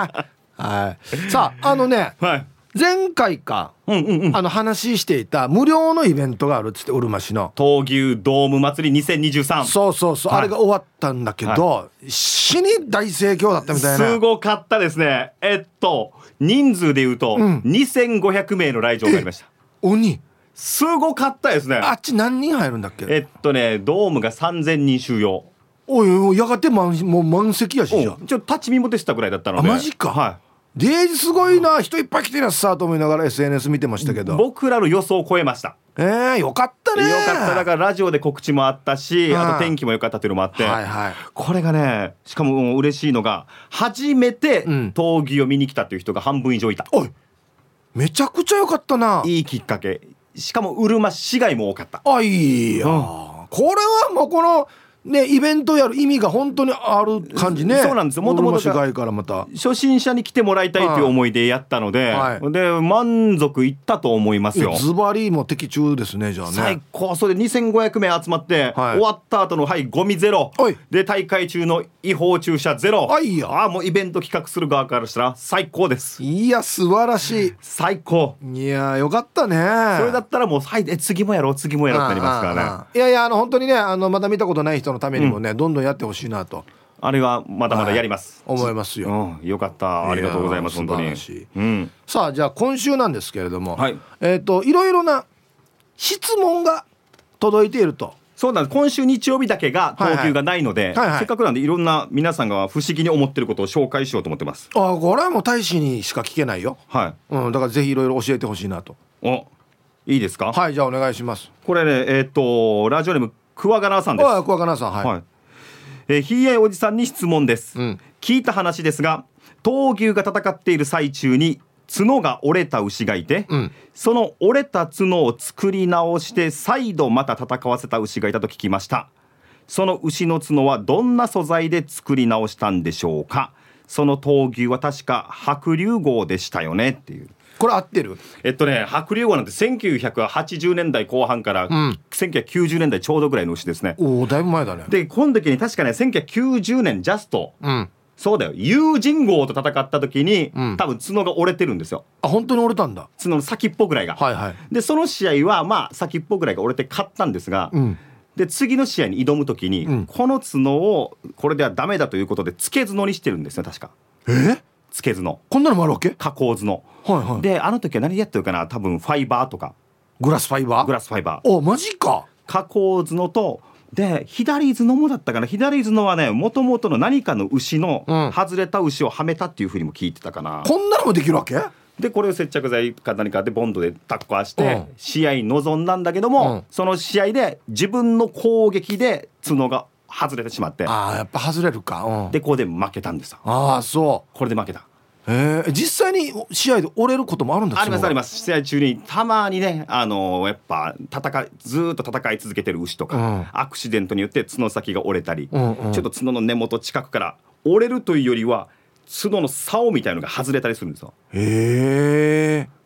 はいさああのねはい。前回か、うんうんうん。あの話していた無料のイベントがあるっつってうるま市の。闘牛ドーム祭り2023そうそうそう、はい。あれが終わったんだけど、死に大盛況だったみたいな。すごかったですね。えっと人数で言うと、うん。2500名の来場がありました。鬼。すごかったですね。あっち何人入るんだっけ？えっとねドームが3000人収容。おいおいやがて満もう満席やしじゃちょっと立ち見もでしたぐらいだったので。あマジか。はデージすごいな人いっぱい来てらっさと思いながら SNS 見てましたけい、ど。僕らの予想を超えました。えー、よかったね。よかった。だからラジオで告知もあったし、うんあと天気も良かったっていうのもあって、はいはい。これがねしかも嬉しいのが初めてうん。闘技を見に来たっていう人が半分以上いた、おいめちゃくちゃよかったな。いいきっかけ。しかもうるま市街も多かった。あいいや、これはもうこのねイベントやる意味が本当にある感じね。そうなんですよ。元々がうるま市街からまた。初心者に来てもらいたいという思いでやったので、はい。で満足いったと思いますよ。ズバリも的中ですねじゃあ最ね高。それで2500名集まって、はい。終わった後のはいゴミゼロ。はい。で大会中の違法駐車ゼロ。はいよああもうイベント企画する側からしたら最高です。いや素晴らし最高。いいやよかったね。それだったらもうはいえ次もやろう次もやろうってなりますからね。ああああいやいやあの本当にねあのまだ見たことない人のためにもね、どんどんやってほしいなと。あれはまだまだやります、思いますよ、うん、よかった。ありがとうございます本当に。うん。さあじゃあ今週なんですけれども、はい。えっ、といろいろな質問が届いていると。そうなんです。今週日曜日だけがはいはい。投球がないので、はいはい。せっかくなんでいろんな皆さんが不思議に思ってることを紹介しようと思ってます。あこれはもう大使にしか聞けないよ、はい。うん、だからぜひいろいろ教えてほしいなと。おいいですか、はいじゃあお願いします。これねえっ、とラジオネームクワガナーさんです。あ小若菜さんはい、はい、えー、ひいやいおじさんに質問です、うん。聞いた話ですが闘牛が戦っている最中に角が折れた牛がいて、うん。その折れた角を作り直して再度また戦わせた牛がいたと聞きました。その牛の角はどんな素材で作り直したんでしょうか？その闘牛は確か白龍号でしたよね？っていうこれ合ってる？えっとね白龍号なんて1980年代後半からん。1990年代ちょうどぐらいの牛ですね、おおだいぶ前だね。でこの時に確かね1990年ジャスト。うん。そうだよ。友人号と戦った時に、うん。多分角が折れてるんですよ。あ本当に折れたんだ。角の先っぽぐらいが、はいはい。でその試合はまあ先っぽぐらいが折れて勝ったんですが、うん。で次の試合に挑む時に、うん。この角をこれではダメだということで付け角にしてるんですね確か。え？付け角こんなのもあるわけ？加工角はいはい。であの時は何でやってるかな？多分ファイバーとか。グラスファイバー？グラスファイバー。おマジか。加工角とで左角もだったかな？左角はねもともとの何かの牛のうん。外れた牛をはめたっていうふうにも聞いてたかな、こんなのもできるわけ？でこれを接着剤か何かでボンドでタッコしてうん。試合に臨んだんだけども、うん。その試合で自分の攻撃で角が外れてしまって。ああやっぱ外れるか。うん。でここで負けたんです。よああそこれで負けた。うえー、実際に試合で折れることもあるんだありますありまます。試合中にたまにねあのやっぱ戦いずーっと戦い続けてる牛とか、うん。アクシデントによって角先が折れたり、うんうん。ちょっと角の根元近くから折れるというよりは角の竿みたいのが外れたりするんですよ。へえ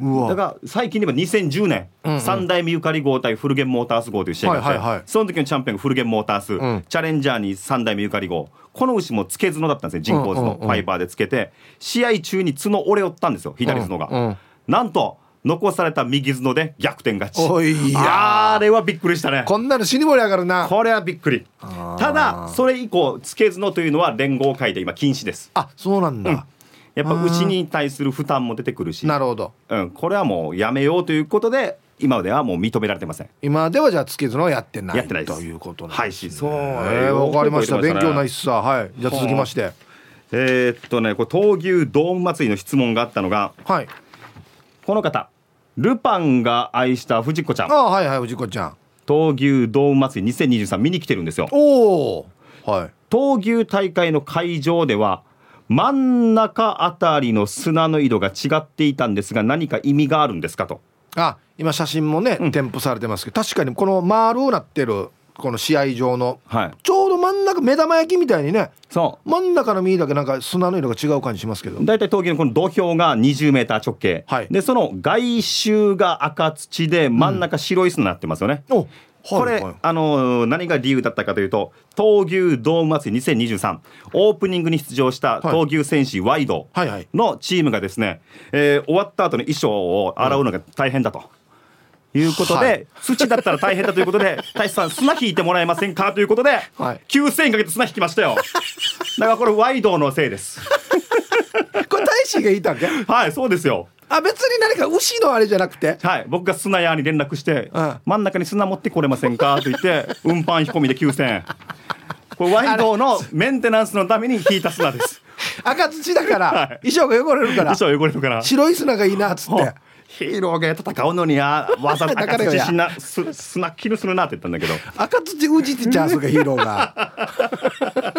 だから最近では2010年、うんうん三代目ゆかり号対フルゲンモータース号という試合があって、はいはいはい。その時のチャンピオンがフルゲンモータース、ん。チャレンジャーに三代目ゆかり号この牛もつけ角だったんですね人工角のうんうんうんファイバーでつけて。試合中に角折れよったんですよ左角が、うんうんなんと残された右角で逆転勝ち。おいやあれはびっくりしたね。こんなの死に盛り上がるな。これはびっくり。ただそれ以降つけ角というのは連合会で今禁止です。あそうなんだ、やっぱ牛に対する負担も出てくるし。なるほど。うん、これはもうやめようということで今ではもう認められてません。今ではじゃあつけずのはやってないやってないということなんはいですね。そう。えーわかりました。勉強ないっすさはい。じゃあ続きまして。えーっとねこれ闘牛ドーム祭りの質問があったのがはい。この方ルパンが愛した藤子ちゃん。あはいはい藤子ちゃん。闘牛ドーム祭り2023見に来てるんですよ。おおはい。闘牛大会の会場では真ん中あたりの砂の色が違っていたんですが何か意味があるんですかと。あ今写真もね、添付されてますけど確かにこの丸なってるこの試合場のはい。ちょうど真ん中目玉焼きみたいにねそ真ん中の実だけなんか砂の色が違う感じしますけど。う大体闘牛のこの土俵が20メーター直径、はい。でその外周が赤土で真ん中白い砂になってますよね、おこれ、はい、あの何が理由だったかというと闘牛ドーム祭り2023オープニングに出場した闘牛戦士ワイドのチームがですね、はい、えー、終わった後の衣装を洗うのが大変だと。いうことで、はい、土だったら大変だということで 大志さん砂引いてもらえませんか？ということで、はい、9,000円かけて砂引きましたよ。だからこれワイドのせいですこれ大使がいたんけ？はいそうですよ。あ別に何か牛のあれじゃなくて？はい僕が砂屋に連絡して、うん、真ん中に砂持ってこれませんか？と言って 運搬引込みで9000円これワイドのメンテナンスのために引いた砂です。赤土だから、はい、衣装が汚れるから。衣装汚れるから。白い砂がいいなっつってヒーローが戦うのにや わざと赤土しなす砂キルするなって言ったんだけど。赤土うじってチャンスがヒーローが。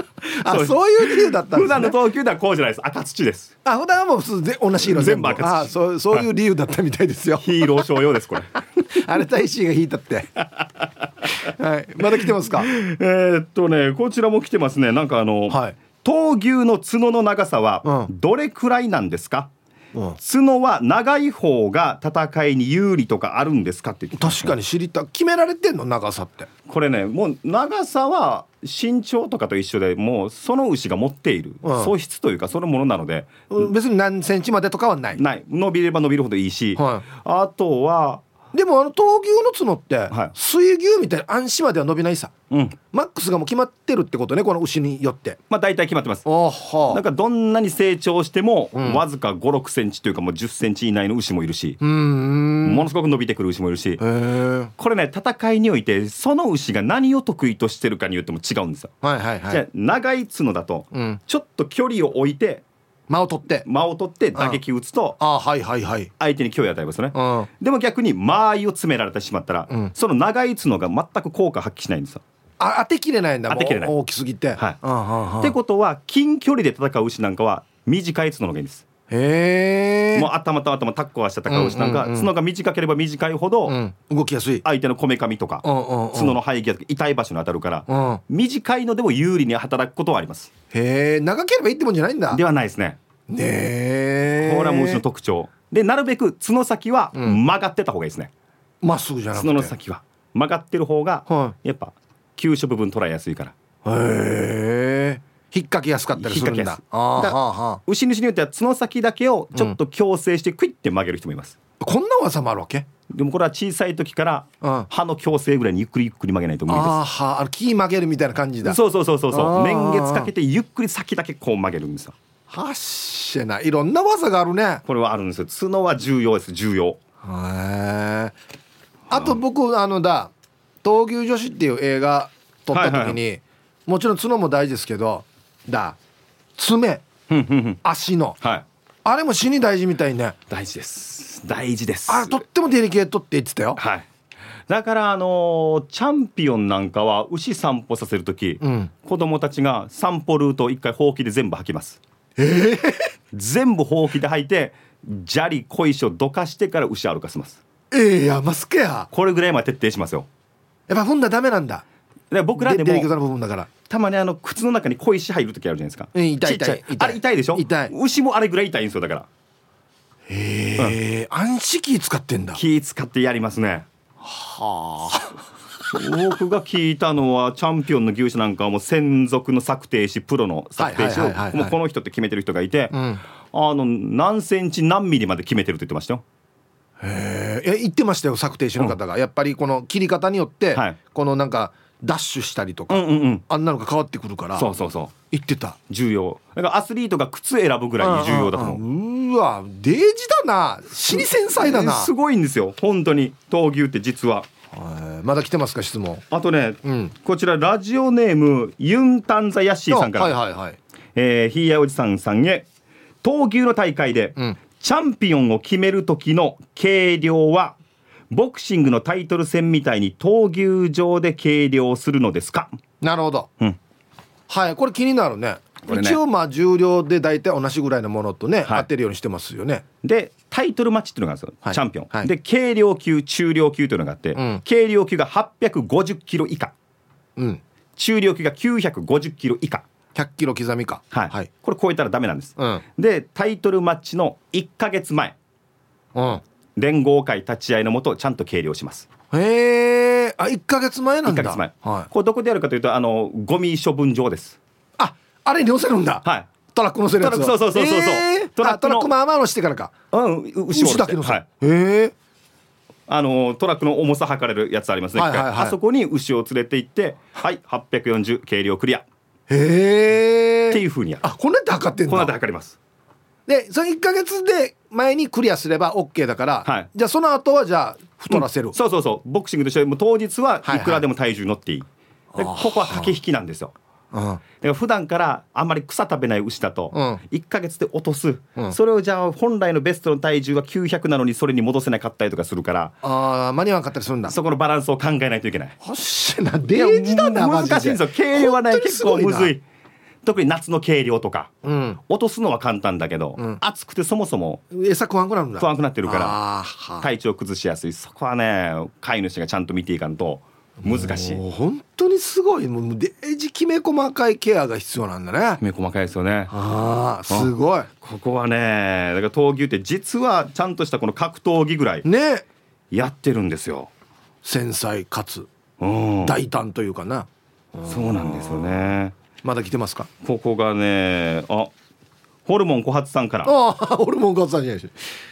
あそう。いう理由だったんです、ね、普段の投球ではこうじゃないです。赤土です。あ普段はもう同じ色全部赤土。あそうそういう理由だったみたいですよ。ヒーロー商用ですこれ。あれ大使が引いたって。はい。まだ来てますか？えー、っとねこちらも来てますね。なんかあの、はい、闘牛の角の長さはどれくらいなんですか、角は長い方が戦いに有利とかあるんですかって確かに知りた決められてんの長さって。これねもう長さは身長とかと一緒でもうその牛が持っている素質というかそのものなので、別に何センチまでとかはない。ない。伸びれば伸びるほどいいし、はい、あとはでもあの闘牛の角って、はい、水牛みたいな安心までは伸びないさ、うん、マックスがもう決まってるってことねこの牛によって。まあ大体決まってます。なんかどんなに成長しても、うん、わずか5 6センチというかもう1 0センチ以内の牛もいるしものすごく伸びてくる牛もいるし。これね戦いにおいてその牛が何を得意としてるかによっても違うんですよ、はいはいはい、じゃあ長い角だと、うん、ちょっと距離を置いて間を取って。間を取って打撃打つとあはいはいはい。相手に脅威を与えますね。でも逆に間合いを詰められてしまったら、うん、その長い角が全く効果発揮しないんですよ。あ当てきれないんだ当てきれない。大きすぎて。はい。ってことは近距離で戦う牛なんかは短い角の方がいいんですへえもう頭と頭タッコはして戦う牛なんか、うんうんうん、角が短ければ短いほど、うん、動きやすい。相手のこめかみとか、うんうんうん、角の生え際とか痛い場所に当たるから、うん、短いのでも有利に働くことはあります。へえ長ければいいってもんじゃないんだ。ではないですね。ねえこれはもう牛の特徴。でなるべく角先は曲がってた方がいいですね。ま、っすぐじゃなくて。角の先は曲がってる方がやっぱ急所部分捉えやすいから。へえ引っ掛けやすかったりするんだ。牛主によっては角先だけをちょっと矯正してクイッて曲げる人もいます、うん、こんな技もあるわけ？でもこれは小さい時から歯の矯正ぐらいにゆっくりゆっくり曲げないと無理です。ああ木曲げるみたいな感じだ。そうそうそうそうそう年月かけてゆっくり先だけこう曲げるんですよ。はっしゃないろんな技があるね。これはあるんですよ。角は重要です重要。へえあと僕あのだ「闘牛女子」っていう映画撮った時に、はいはい、もちろん角も大事ですけどだ。爪。足の、はい、あれも死に大事みたいね。大事です。大事です。あとってもデリケートって言ってたよ。はい。だからあのー、チャンピオンなんかは牛散歩させる時、うん、子供たちが散歩ルートを一回ほうきで全部履きます。えー、全部ほうきで履いて砂利小石をどかしてから牛歩かせます。ええー、やますけや。これぐらいまで徹底しますよ。やっぱ踏んだダメなんだで僕らでも。たまにあの靴の中に小石入る時あるじゃないですか、うん、痛い痛いあれ痛いでしょ？痛い。牛もあれぐらい痛いんですよだから。へえ、うん、暗視気使ってんだ。気使ってやりますね。はあ。僕が聞いたのはチャンピオンの牛舎なんかはもう専属の策定士プロの策定士をもうこの人って決めてる人がいて、うん、あの何センチ何ミリまで決めてるって言ってましたよ。へえ言ってましたよ策定士の方が、うん、やっぱりこの切り方によって、はい、このなんかダッシュしたりとか、うんうんうん、あんなのが変わってくるからそうそうそう。言ってた。重要。だからアスリートが靴選ぶぐらい重要だと思う。うわデージだな。死に繊細だな。すごいんですよ。本当に。闘牛って実は。まだ来てますか質問。あとね、うん、こちらラジオネームユンタンザヤッシーさんから。はいはいはい。えー、ひいやおじさんさんへ闘牛の大会で、うん、チャンピオンを決める時の計量はボクシングのタイトル戦みたいに闘牛場で計量するのですか？なるほど、うん、はいこれ気になるね。ね、一応まあ重量で大体同じぐらいのものとね、はい、当てるようにしてますよね。でタイトルマッチっていうのがあるんですよ、はい、チャンピオン、はい、で軽量級中量級というのがあって、うん、軽量級が850キロ以下、うん、中量級が950キロ以下。100キロ刻みか。はい、はい、これ超えたらダメなんです、うん、でタイトルマッチの1か月前、うん、連合会立ち会いのもとちゃんと計量します。へえあ1か月前なんだ。1ヶ月前、はい、これどこでやるかというとあのゴミ処分場です。ああれに乗せるんだ。はい。トラック乗せるやつを。トラックそうそうそうそうそう。えー。トラックトラックまあまあのしてからか。うん牛だけ乗せはい。るへえあのトラックの重さ測れるやつありますね、はいはいはい。あそこに牛を連れて行ってはい840軽量クリア。っへえていうふうにやる。あこんなんで測ってんこんなんでだ測りますでその1か月で前にクリアすれば OK だから、はい。じゃあその後はじゃあ太らせる、そうそうそう。ボクシングとしても当日はいくらでも体重乗っていい、でここは駆け引きなんですよ。うん。だから普段からあんまり草食べない牛だとうん。1か月で落とす、うん。それをじゃあ本来のベストの体重は900なのにそれに戻せなかったりとかするからあー間に合わなかったりするんだ。そこのバランスを考えないといけない。ほっしなデージだな難しいんですよ。軽量はね本当に結すごいな。構むずい特に夏の軽量とかうん。落とすのは簡単だけど、うん。暑くてそもそも餌食わんくなるんだ。不安くなってるから体調崩しやすい。そこはね飼い主がちゃんと見ていかんと難しい。本当にすごい。もうデージきめ細かいケアが必要なんだね。きめ細かいですよね。ああすごい。ここはねだから闘牛って実はちゃんとしたこの格闘技ぐらいね。やってるんですよ、繊細かつうん、大胆というかな。そうなんですよねまだ来てますか？ここがねあホルモン小発さんから。ああ俺もガツさんじゃないし。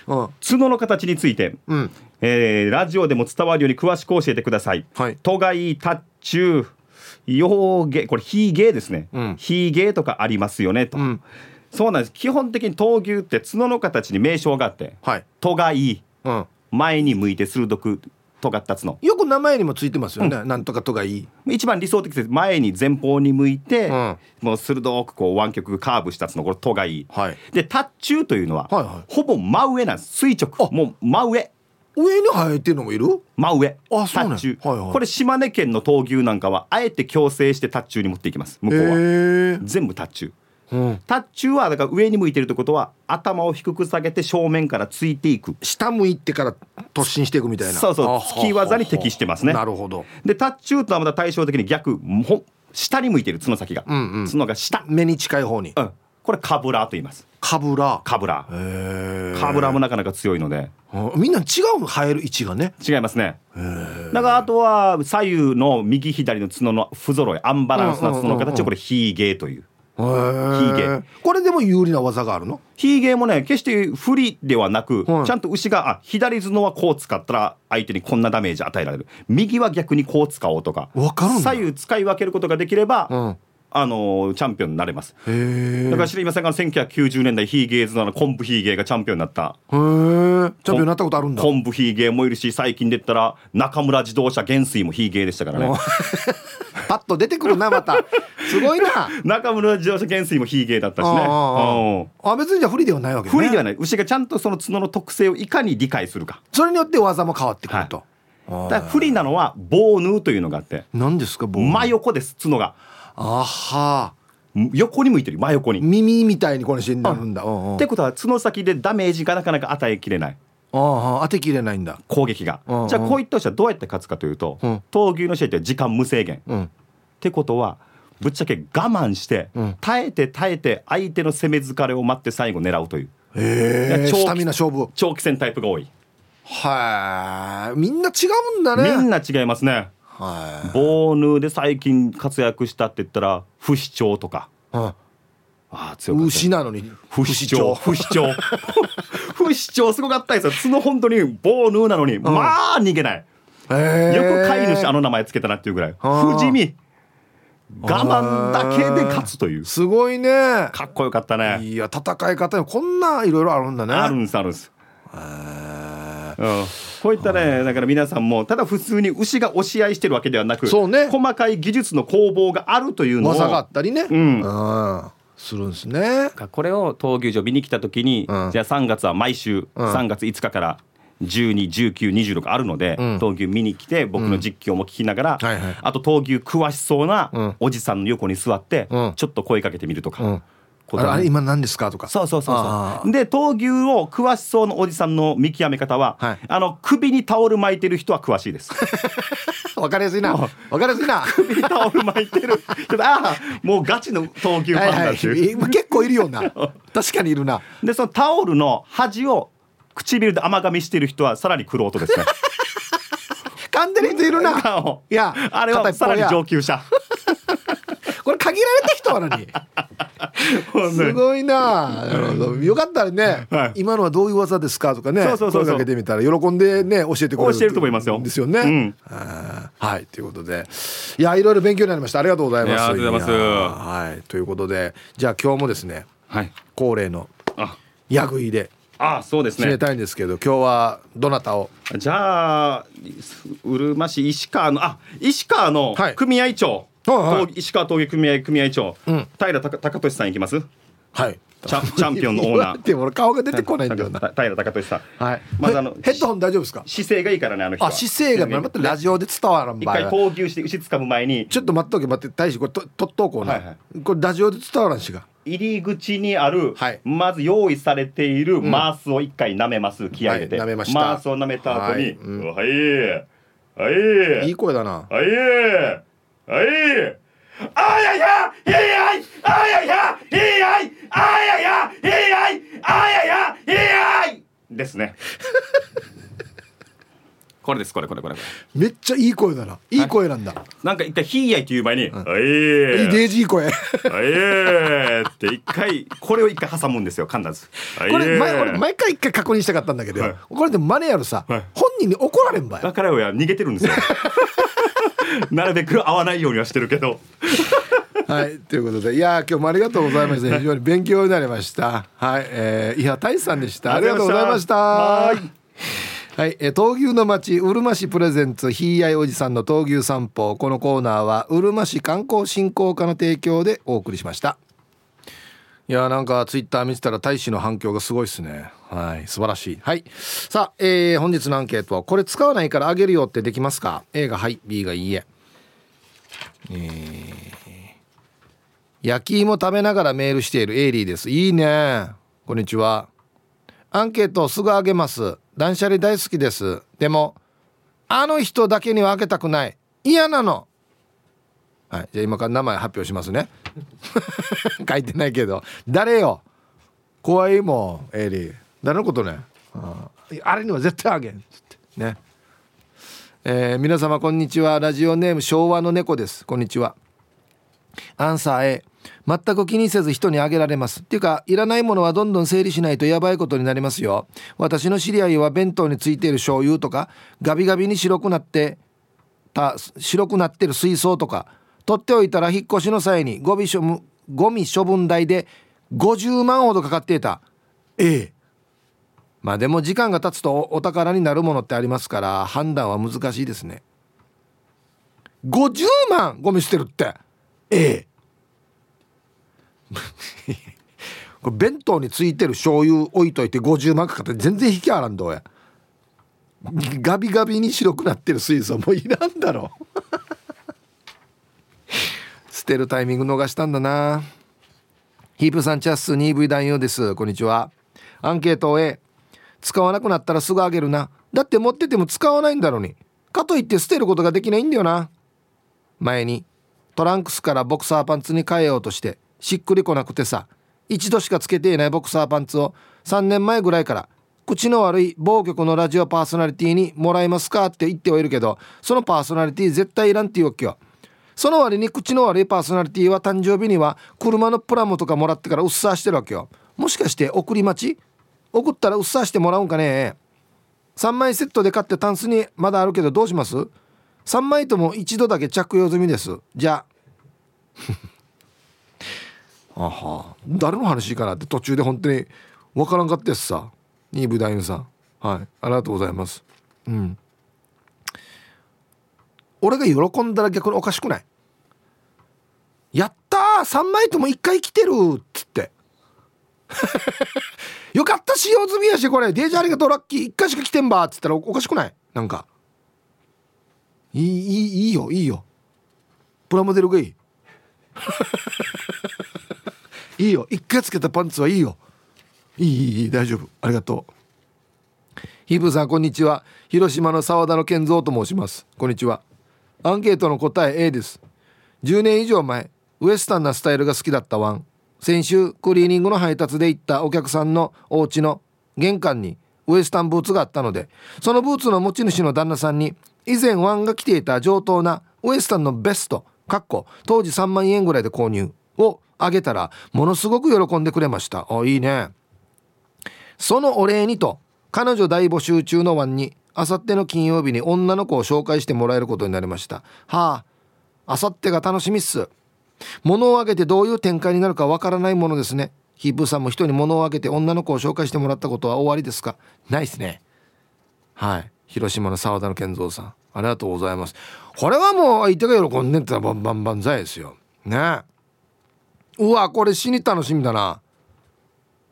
うん角の形について、うん。えーラジオでも伝わるように詳しく教えてください。はい。都外達中洋芸これ非芸ですね、うん。非芸とかありますよねと、うん。そうなんです。基本的に闘牛って角の形に名称があってはい。都外うん。前に向いて鋭く尖った角よく名前にもついてますよね、なんとかとがいい。一番理想的です。前に前方に向いて、うん。もう鋭くこう湾曲カーブした角これ都外はい。で達中というのは、はいはい。ほぼ真上なんです。垂直。もう真上。上に生えてるのもいる？真上。あそうなん達中、はいはい。これ島根県の闘牛なんかはあえて強制して達中に持っていきます。向こうは、全部達中うん。達中はだから上に向いてるってことは頭を低く下げて正面からついていく。下向いてから突進していくみたいな。そうそう。突き技に適してますね。なるほど。で達中とはまた対照的に逆ほ下に向いてる角先が、うんうん。角が下、目に近い方に。うん、これカブラと言います。カブラカブラカブラもなかなか強いので。みんな違うの生える位置がね。違いますね。だからあとは左右の右左の角の不揃いアンバランスな角の形をこれヒーゲーというヒーゲ。これでも有利な技があるの？ヒーゲーもね決して不利ではなく、はい。ちゃんと牛があ左角はこう使ったら相手にこんなダメージ与えられる。右は逆にこう使おうとか。わかるんだ。左右使い分けることができれば、うんあのーチャンピオンになれます。だから知りませんが1990年代ヒーゲーズの昆布ヒーゲーがチャンピオンになった。へえチャンピオンになったことあるんだ。昆布ヒーゲーもいるし最近で言ったら中村自動車元帥もヒーゲーでしたからね。パッと出てくるなまた。すごいな。中村自動車元帥もヒーゲーだったしね。あ別にじゃあ不利ではないわけね。不利ではない。牛がちゃんとその角の特性をいかに理解するか。それによって技も変わってくると、あだから不利なのは棒縫うというのがあって。何ですか棒真横です角があは。横に向いてる真横に。耳みたいにこのシーンになるんだ、うん。うんってことは角先でダメージがなかなか与えきれない。ああ当てきれないんだ。攻撃が、うんうん。じゃあこういった人はどうやって勝つかというと、うん。闘牛の試合って時間無制限、っうん。てことはぶっちゃけ我慢して、うん。耐えて耐えて相手の攻め疲れを待って最後狙うという。へえスタミナ勝負。長期戦タイプが多い、はいみんな違うんだね。みんな違いますねはい。ボーヌで最近活躍したって言ったら不死鳥とか。うんああ強かった牛なのに。不死鳥。不死鳥。不死鳥。すごかったですよ。角本当にボーヌなのに、まあ逃げない。へえよく飼い主あの名前つけたなっていうぐらい。不死身。我慢だけで勝つという。すごいね。かっこよかったね。いや戦い方にこんないろいろあるんだね。あるんですあるんです。うん、こういったねだから皆さんもただ普通に牛が押し合いしてるわけではなくそうね。細かい技術の攻防があるというのを技があったりね。うん。うん。するんですね。これを闘牛場見に来た時に、うん。じゃあ3月は毎週、うん。3月5日から121926あるので、うん。闘牛見に来て僕の実況も聞きながら、はいはい。あと闘牛詳しそううん。なおじさんの横に座って、うん。ちょっと声かけてみるとか、あれ今何ですか？とか。そうそうそうあそう。で闘牛を詳しそうなおじさんの見極め方は、はい。あの首にタオル巻いてる人は詳しいです。わかりやすいな。わかりやすいな。首にタオル巻いてるああ もうガチの闘牛ファンはいはだっていう、い今結構いるよな。確かにいるな。でそのタオルの端を唇で甘噛みしてる人はさらにクロートですね。噛んでる人いるな。いやあれはさらに上級者これ限られた人は何 すごいな。なるほどよかったらね、はい、今のはどういう技ですかとかねそうそうそうかけてみたら喜んでね教えてくれる教えると思いますよ。ですよね、うん、はいということで。いやいろいろ勉強になりました。ありがとうございます。ありがとうございます。はい。ということでじゃあ今日もですね、はい、恒例のやぐいであそうですね。締めたいんですけど今日はどなたを？じゃあうるま市石川のあ石川の組合長、はいはいはい、石川闘技組合組合長、うん、平高俊さんいきます？はい。チャチャンピオンのオーナー。でも顔が出てこないんだよな。平高俊さん。はい。まずあのヘッドホン大丈夫ですか？姿勢がいいからねあの人あ姿勢がまたラジオで伝わらん一回闘牛して牛掴む前に。ちょっと待っとけ待って大使これと取っとこうな。はいはい、これラジオで伝わらんしが。入り口にある、はい、まず用意されているマースを一回舐めます、気合入れて、はい、マースを舐めた後に、はい、うん、はい。はい。いい声だな。はいはい。あややいやいやあややいやいやあややいやあややいやですねこれですこれこれこれめっちゃいい声だないい声なんだ、なんか一回「ひいやい」っていう前に「うん、はいいいデージいい声はいって一回これを一回挟むんですよ必ずこれ前俺毎回一回確認したかったんだけど、はい、これでマネやるさ、はい、本人に怒られんばいだからや逃げてるんですよ なるべく会わないようにはしてるけど。はいということでいや今日もありがとうございました。非常に勉強になりました。はい、えー、いや大さんでした。ありがとうございました。はいはい、え闘牛の町うるま市プレゼンツひいやいおじさんの闘牛散歩。このコーナーはうるま市観光振興課の提供でお送りしましたいやなんかツイッター見てたら大使の反響がすごいですね。はい。素晴らしい。はい。さあ、えー、本日のアンケートはこれ使わないからあげるよってできますか？A がはい。B がいいえ。えー、焼き芋食べながらメールしている。エイリーです。いいね。こんにちは。アンケートをすぐあげます。断捨離大好きです。でもあの人だけにはあげたくない。嫌なの。はい。じゃあ今から名前発表しますね。書いてないけど。誰よ？怖いもんエイリー。誰のことね？ああれには絶対あげん。っつってね。えー、皆様こんにちは。ラジオネーム昭和の猫です。こんにちは。アンサー A 全く気にせず人にあげられます。っていうかいらないものはどんどん整理しないとやばいことになりますよ。私の知り合いは弁当についている醤油とかガビガビに白くなってた白くなってる水槽とか取っておいたら引っ越しの際にゴミ処ゴミ処分代で50万ほどかかっていた。ええ。まあでも時間が経つとお宝になるものってありますから判断は難しいですね。50万ゴミ捨てるって。ええ。これ弁当についてる醤油置いといて50万かかって全然引きあらんどうや。ガビガビに白くなってる水槽もういらんだろ。捨てるタイミング逃したんだな。ヒープさんチャス 2V 男優です。こんにちは。アンケートを A 使わなくなったらすぐあげるな。だって持ってても使わないんだろうに。かといって捨てることができないんだよな。前にトランクスからボクサーパンツに変えようとしてしっくりこなくてさ一度しかつけていないボクサーパンツを3年前ぐらいから口の悪い某局のラジオパーソナリティにもらえますかって言ってはいるけどそのパーソナリティ絶対いらんって言うわけよ。その割に口の悪いパーソナリティは誕生日には車のプラモとかもらってからうっさーしてるわけよ。もしかして送り待ち？送ったらうっさーしてもらうんかね？3枚セットで買ってタンスにまだあるけどどうします？3枚とも一度だけ着用済みです。じゃ。あ あは。誰の話かなって途中で本当に分からんかったやつさ新部大夫さん。はい。ありがとうございます。うん。俺が喜んだら逆におかしくない？やったー3枚とも1回来てるっつって。よかった使用済みやしこれ。デージありがとうラッキー。1回しか来てんばっつったらおかしくない？なんか。いいいいいいよいいよ。プラモデルがいい。いいよ。一回つけたパンツはいいよ。いいいいいい大丈夫。ありがとう。ヒブさんこんにちは。広島の澤田の健三と申します。こんにちは。アンケートの答え A です。10年以上前ウエスタンなスタイルが好きだったワン。先週クリーニングの配達で行ったお客さんのお家の玄関にウエスタンブーツがあったのでそのブーツの持ち主の旦那さんに以前ワンが着ていた上等なウエスタンのベストかっこ当時3万円ぐらいで購入をあげたらものすごく喜んでくれました。あいいね。そのお礼にと彼女大募集中のワンにあさっての金曜日に女の子を紹介してもらえることになりました。はああさってが楽しみっす。物をあげてどういう展開になるかわからないものですね。ヒープさんも人に物をあげて女の子を紹介してもらったことは終わりですか。ないっすね。はい。広島の沢田の健三さん。ありがとうございます。これはもう相手が喜んでたらバンバンバンザイですよ。ね。うわこれ死に楽しみだな。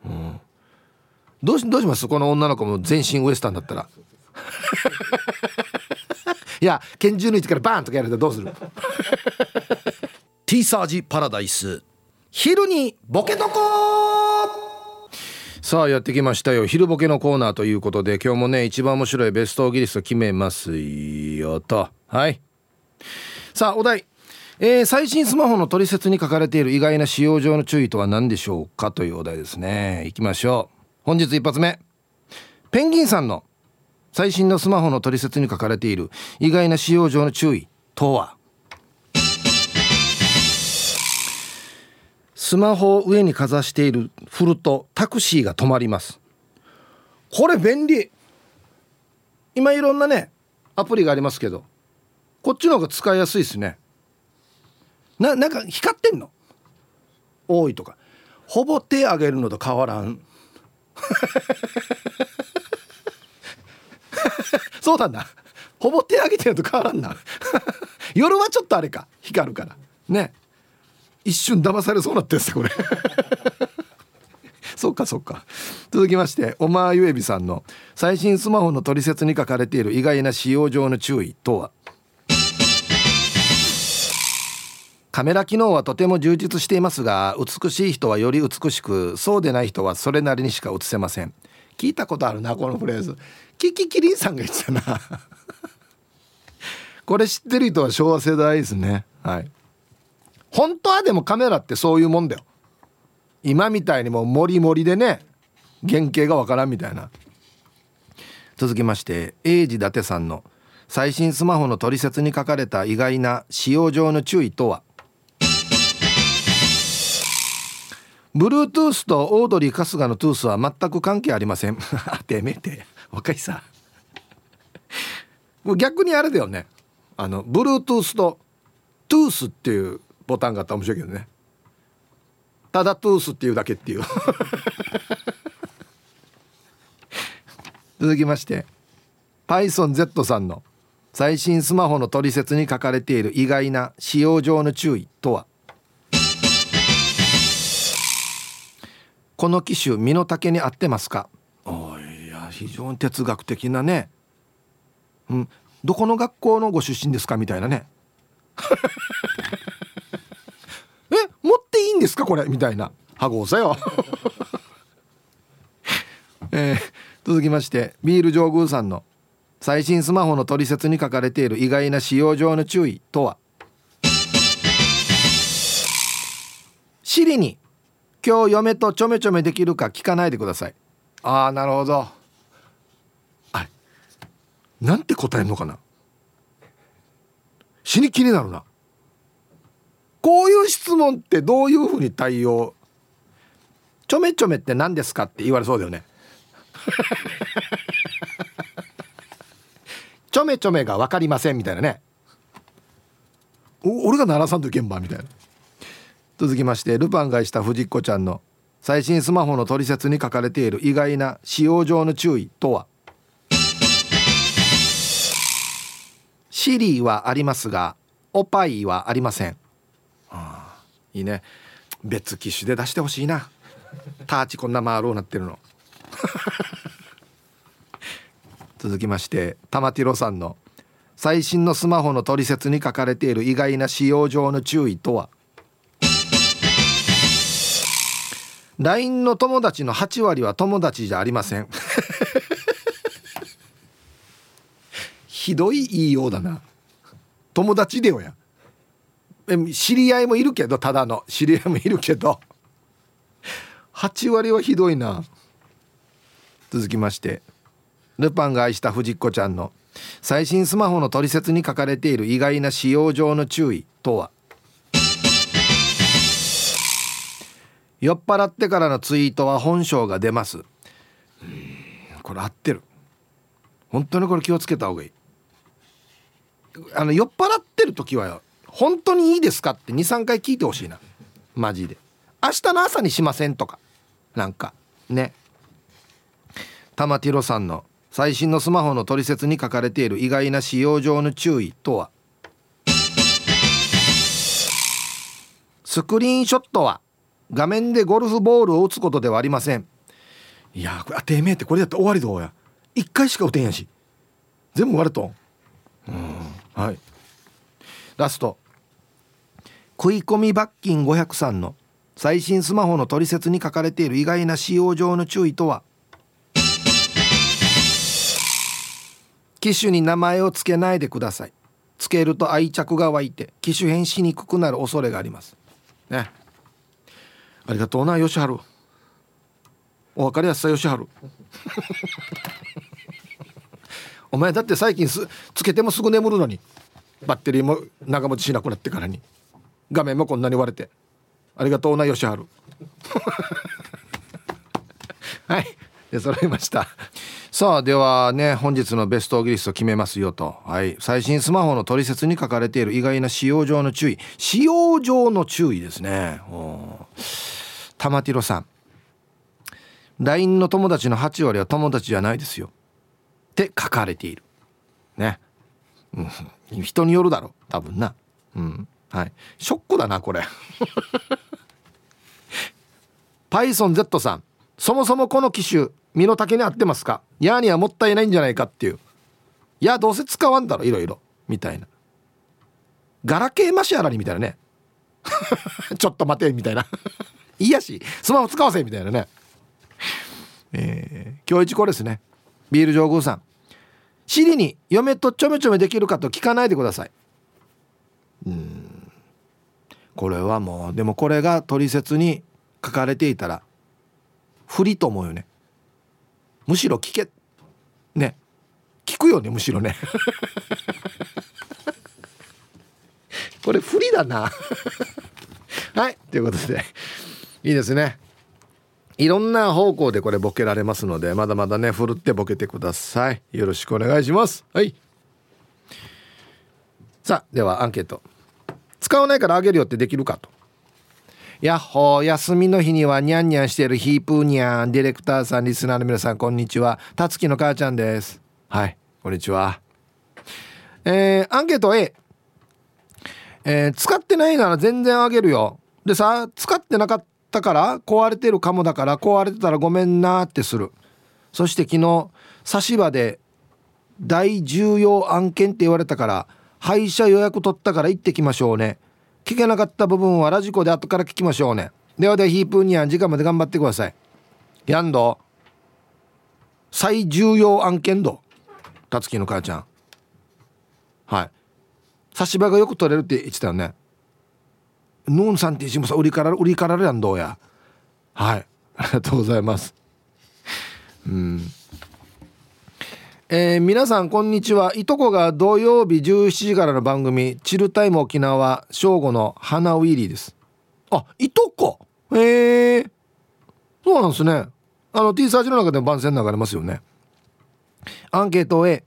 うん。どうしどうします？この女の子も全身ウエスタンだったら。いや拳銃抜いてからバーンとかやるとどうする？ティーサージパラダイス。昼にボケとこさあやってきましたよ。昼ボケのコーナーということで今日もね一番面白いベストギリスト決めますよと。はい。さあお題。えー、最新スマホの取説に書かれている意外な使用上の注意とは何でしょうかというお題ですね。いきましょう。本日一発目。ペンギンさんの最新のスマホの取説に書かれている。意外な使用上の注意。とは？スマホを上にかざしている振るとタクシーが止まります。これ便利。今いろんなねアプリがありますけどこっちの方が使いやすいですね。ななんか光ってんの？多いとか。ほぼ手上げるのと変わらん。そうなんだ。ほぼ手上げてると変わらんな。夜はちょっとあれか。光るから。ね。一瞬騙されそうなってやつこれ。そっかそっか。続きましておまゆえびさんの最新スマホの取説に書かれている意外な使用上の注意とは？カメラ機能はとても充実していますが美しい人はより美しくそうでない人はそれなりにしか映せません。聞いたことあるなこのフレーズ。キキキリンさんが言ってたな。これ知ってる人は昭和世代ですね。はい。本当はでもカメラってそういうもんだよ。今みたいにもうモリモリでね原型がわからんみたいな。続きまして英治伊達さんの最新スマホの取説に書かれた意外な使用上の注意とは？Bluetooth とオードリー春日のトゥースは全く関係ありません。てめえて。若いさ。もう逆にあれだよね。あの Bluetooth とトゥースっていうボタンがあったら面白いけどね。ただトゥースっていうだけっていう。続きまして。PythonZ さんの最新スマホの取説に書かれている意外な使用上の注意とは？この機種身の丈に合ってますか？非常に哲学的なね。うん。どこの学校のご出身ですか？みたいなね。え？持っていいんですか？これ？みたいな。羽子さよ。えー、続きましてビール上宮さんの最新スマホの取説に書かれている意外な使用上の注意とは？シリに今日嫁とちょめちょめできるか聞かないでください。ああなるほど。なんて答えるのかな？死に気になるな。こういう質問ってどういうふうに対応？ちょめちょめって何ですかって言われそうだよね。ちょめちょめが分かりませんみたいなね。俺が鳴らさんといけんばみたいな。続きましてルパンがした藤子ちゃんの最新スマホの取説に書かれている意外な使用上の注意とは？シリはありますがおっぱいはありません。あいいね。別機種で出してほしいな。ターチこんな回ろうなってるの。続きまして玉ティロさんの最新のスマホの取説に書かれている意外な使用上の注意とは？LINE の友達の8割は友達じゃありませんひどい言いようだな。友達でよや。知り合いもいるけどただの。知り合いもいるけど。8割はひどいな。続きまして。ルパンが愛した藤子ちゃんの。最新スマホの取説に書かれている。意外な使用上の注意。とは。酔っ払ってからのツイートは本性が出ます。これ合ってる。本当にこれ気をつけた方がいい。あの酔っ払ってる時は本当にいいですかって23回聞いてほしいな。マジで。明日の朝にしませんとか。なんかね。玉ティロさんの最新のスマホの取説に書かれている意外な使用上の注意とは？スクリーンショットは画面でゴルフボールを打つことではありません。いやこれあてめえってこれやったら終わりどうや。1回しか打てんやし。全部割れと。んうん。はい。ラスト。食い込み罰金503の最新スマホの取説に書かれている意外な使用上の注意とは？機種に名前を付けないでください。付けると愛着が湧いて機種変しにくくなる恐れがあります。ね。ありがとうな吉春お分かりやすさ吉春お前だって最近すつけてもすぐ眠るのに。バッテリーも長持ちしなくなってからに。画面もこんなに割れて。ありがとうな吉春 はい。で揃いました。さあではね本日のベストオギリスト決めますよと。はい。最新スマホの取説に書かれている意外な使用上の注意。使用上の注意ですね。玉ティロさん。LINE の友達の8割は友達じゃないですよ。って書かれている。ね、うん、人によるだろ。多分な。うん。はい。ショックだなこれ。PythonZ さん。そもそもこの機種身の丈に合ってますか？やにはもったいないんじゃないかっていう。いやどうせ使わんだろいろいろ。みたいな。ガラケーマシアラにみたいなね。ちょっと待てみたいな。いいやし。スマホ使わせみたいなね。えー、今日一これですね。ビール上宮さん。尻に嫁とちょめちょめできるかと聞かないでください。うん。これはもうでもこれが取説に書かれていたら不利と思うよね。むしろ聞け。ね。聞くよねむしろね。これ不利だな。はい。ということで。いいですね。いろんな方向でこれボケられますのでまだまだねふるってボケてください。よろしくお願いします。はい。さあではアンケート。使わないからあげるよってできるかと。やっほー休みの日にはニャンニャンしてるヒープーニャンディレクターさんリスナーの皆さんこんにちは。たつきの母ちゃんです。はいこんにちは。えー、アンケート A えー、使ってないなら全然あげるよ。でさ使ってなかったったから壊れてるかもだから壊れてたらごめんなってする。そして昨日差し歯で大重要案件って言われたから歯医者予約取ったから行ってきましょうね。聞けなかった部分はラジコで後から聞きましょうね。ではではヒープーニャン時間まで頑張ってください。やんど最重要案件どたつきの母ちゃん。はい。差し歯がよく取れるって言ってたよね。ヌンさんって石もさ売りから売りからるやんどうや。はい。ありがとうございます。うん。えー、皆さんこんにちは。いとこが土曜日17時からの番組「チルタイム沖縄」正午の花ウィリーです。あいとこ？へえー、そうなんですね。あの T サージの中でも番宣流れますよね。アンケート A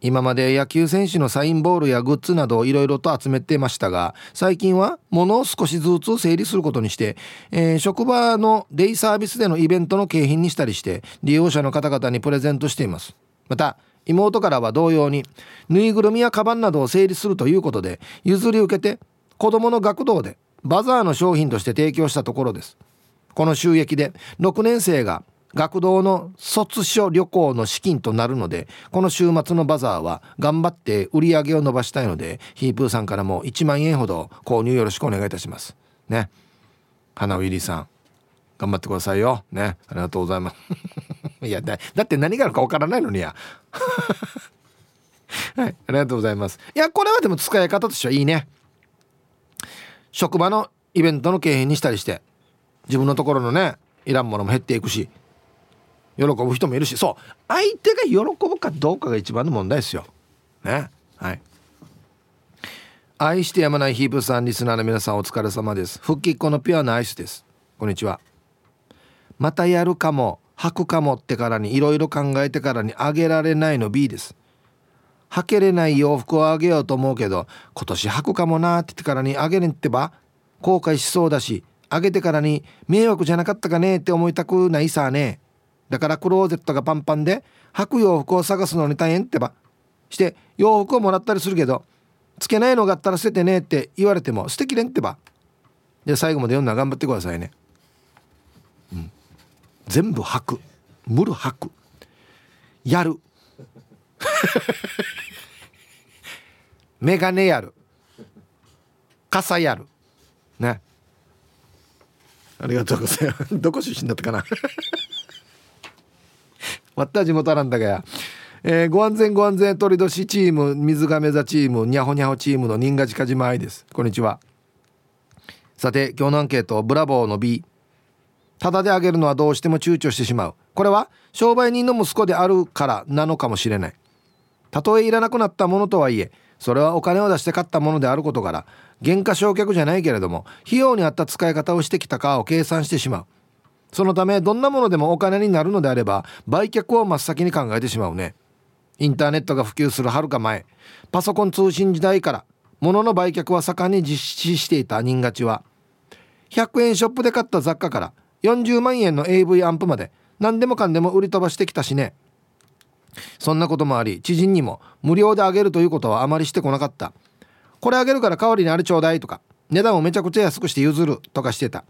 今まで野球選手のサインボールやグッズなどをいろいろと集めてましたが最近は物を少しずつ整理することにして、えー、職場のデイサービスでのイベントの景品にしたりして利用者の方々にプレゼントしています。また妹からは同様にぬいぐるみやカバンなどを整理するということで譲り受けて子どもの学童でバザーの商品として提供したところです。この収益で6年生が学童の卒書旅行の資金となるのでこの週末のバザーは頑張って売り上げを伸ばしたいのでヒープーさんからも1万円ほど購入よろしくお願いいたします。ね。花ウィリーさん頑張ってくださいよ。ね。ありがとうございます。いやだだって何があるかわからないのにや。はいありがとうございます。いやこれはでも使い方としてはいいね。職場のイベントの景品にしたりして自分のところのねいらんものも減っていくし喜ぶ人もいるしそう相手が喜ぶかどうかが一番の問題ですよ。ね。はい。愛してやまないヒープさんリスナーの皆さんお疲れ様です。復帰っ子のピュアなアイスです。こんにちは。またやるかも履くかもってからにいろいろ考えてからにあげられないの B です。履けれない洋服をあげようと思うけど今年履くかもなって言ってからにあげれんってば後悔しそうだしあげてからに迷惑じゃなかったかねって思いたくないさねだからクローゼットがパンパンで履く洋服を探すのに大変ってば。して洋服をもらったりするけどつけないのがあったら捨ててねって言われても捨てきれんってば。で最後まで読んだら頑張ってくださいね。うん。全部履く。無る履く。やる。メガネやる。傘やる。ね。ありがとうございます。どこ出身だったかな。わった地元なんだがや、えー、ご安全ご安全鳥年チーム水亀座チームにゃほにゃほチームの新賀近島愛です。こんにちは。さて今日のアンケートブラボーの B ただであげるのはどうしても躊躇してしまう。これは商売人の息子であるからなのかもしれない。たとえいらなくなったものとはいえそれはお金を出して買ったものであることから原価償却じゃないけれども費用に合った使い方をしてきたかを計算してしまう。そのためどんなものでもお金になるのであれば売却を真っ先に考えてしまうね。インターネットが普及するはるか前パソコン通信時代から物の売却は盛んに実施していた人勝ちは100円ショップで買った雑貨から40万円の AV アンプまで何でもかんでも売り飛ばしてきたしね。そんなこともあり知人にも無料であげるということはあまりしてこなかった。これあげるから代わりにあれちょうだいとか値段をめちゃくちゃ安くして譲るとかしてた。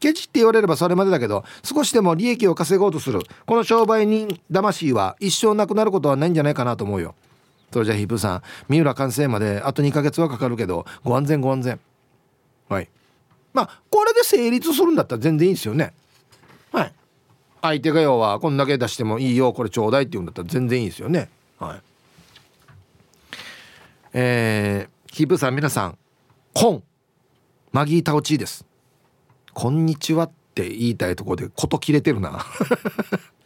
ケチって言われればそれまでだけど少しでも利益を稼ごうとする。この商売人魂は一生なくなることはないんじゃないかなと思うよ。それじゃあヒップさん三浦完成まであと2ヶ月はかかるけどご安全ご安全。はい。まあこれで成立するんだったら全然いいですよね。はい。相手が要はこんだけ出してもいいよこれちょうだいって言うんだったら全然いいですよね。はい。えー、ヒブさん皆さんコン。マギータオチーです。こんにちはって言いたいとこでこと切れてるな。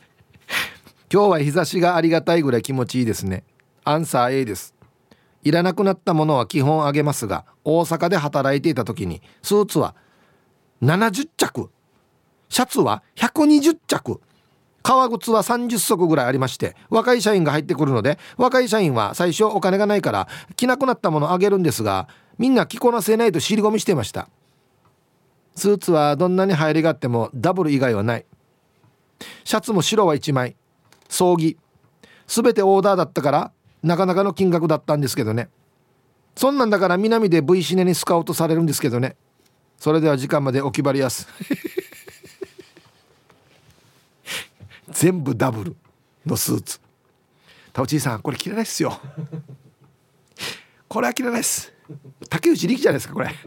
今日は日差しがありがたいぐらい気持ちいいですね。アンサー A です。いらなくなったものは基本あげますが大阪で働いていた時にスーツは70着。シャツは120着。革靴は30足ぐらいありまして若い社員が入ってくるので若い社員は最初お金がないから着なくなったものあげるんですがみんな着こなせないと尻込みしてました。スーツはどんなに入りがあってもダブル以外はない。シャツも白は1枚。葬儀。全てオーダーだったからなかなかの金額だったんですけどね。そんなんだから南で V シネにスカウトされるんですけどね。それでは時間までお決まりやす。全部ダブルのスーツ。タオチーさんこれ着れないっすよ。これは着れないっす。竹内力じゃないですかこれ。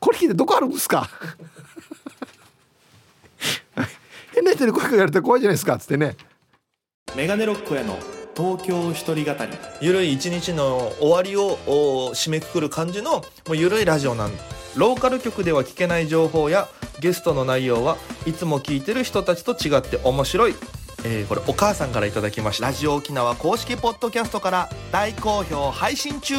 これ聞いてどこあるんですか？変な人に声かけられたら怖いじゃないですかっつってね。メガネロックへの東京一人語り。ゆるい一日の終わりを締めくくる感じのもうゆるいラジオなんローカル局では聞けない情報やゲストの内容はいつも聞いてる人たちと違って面白い、えー、これお母さんからいただきました。ラジオ沖縄公式ポッドキャストから大好評配信中。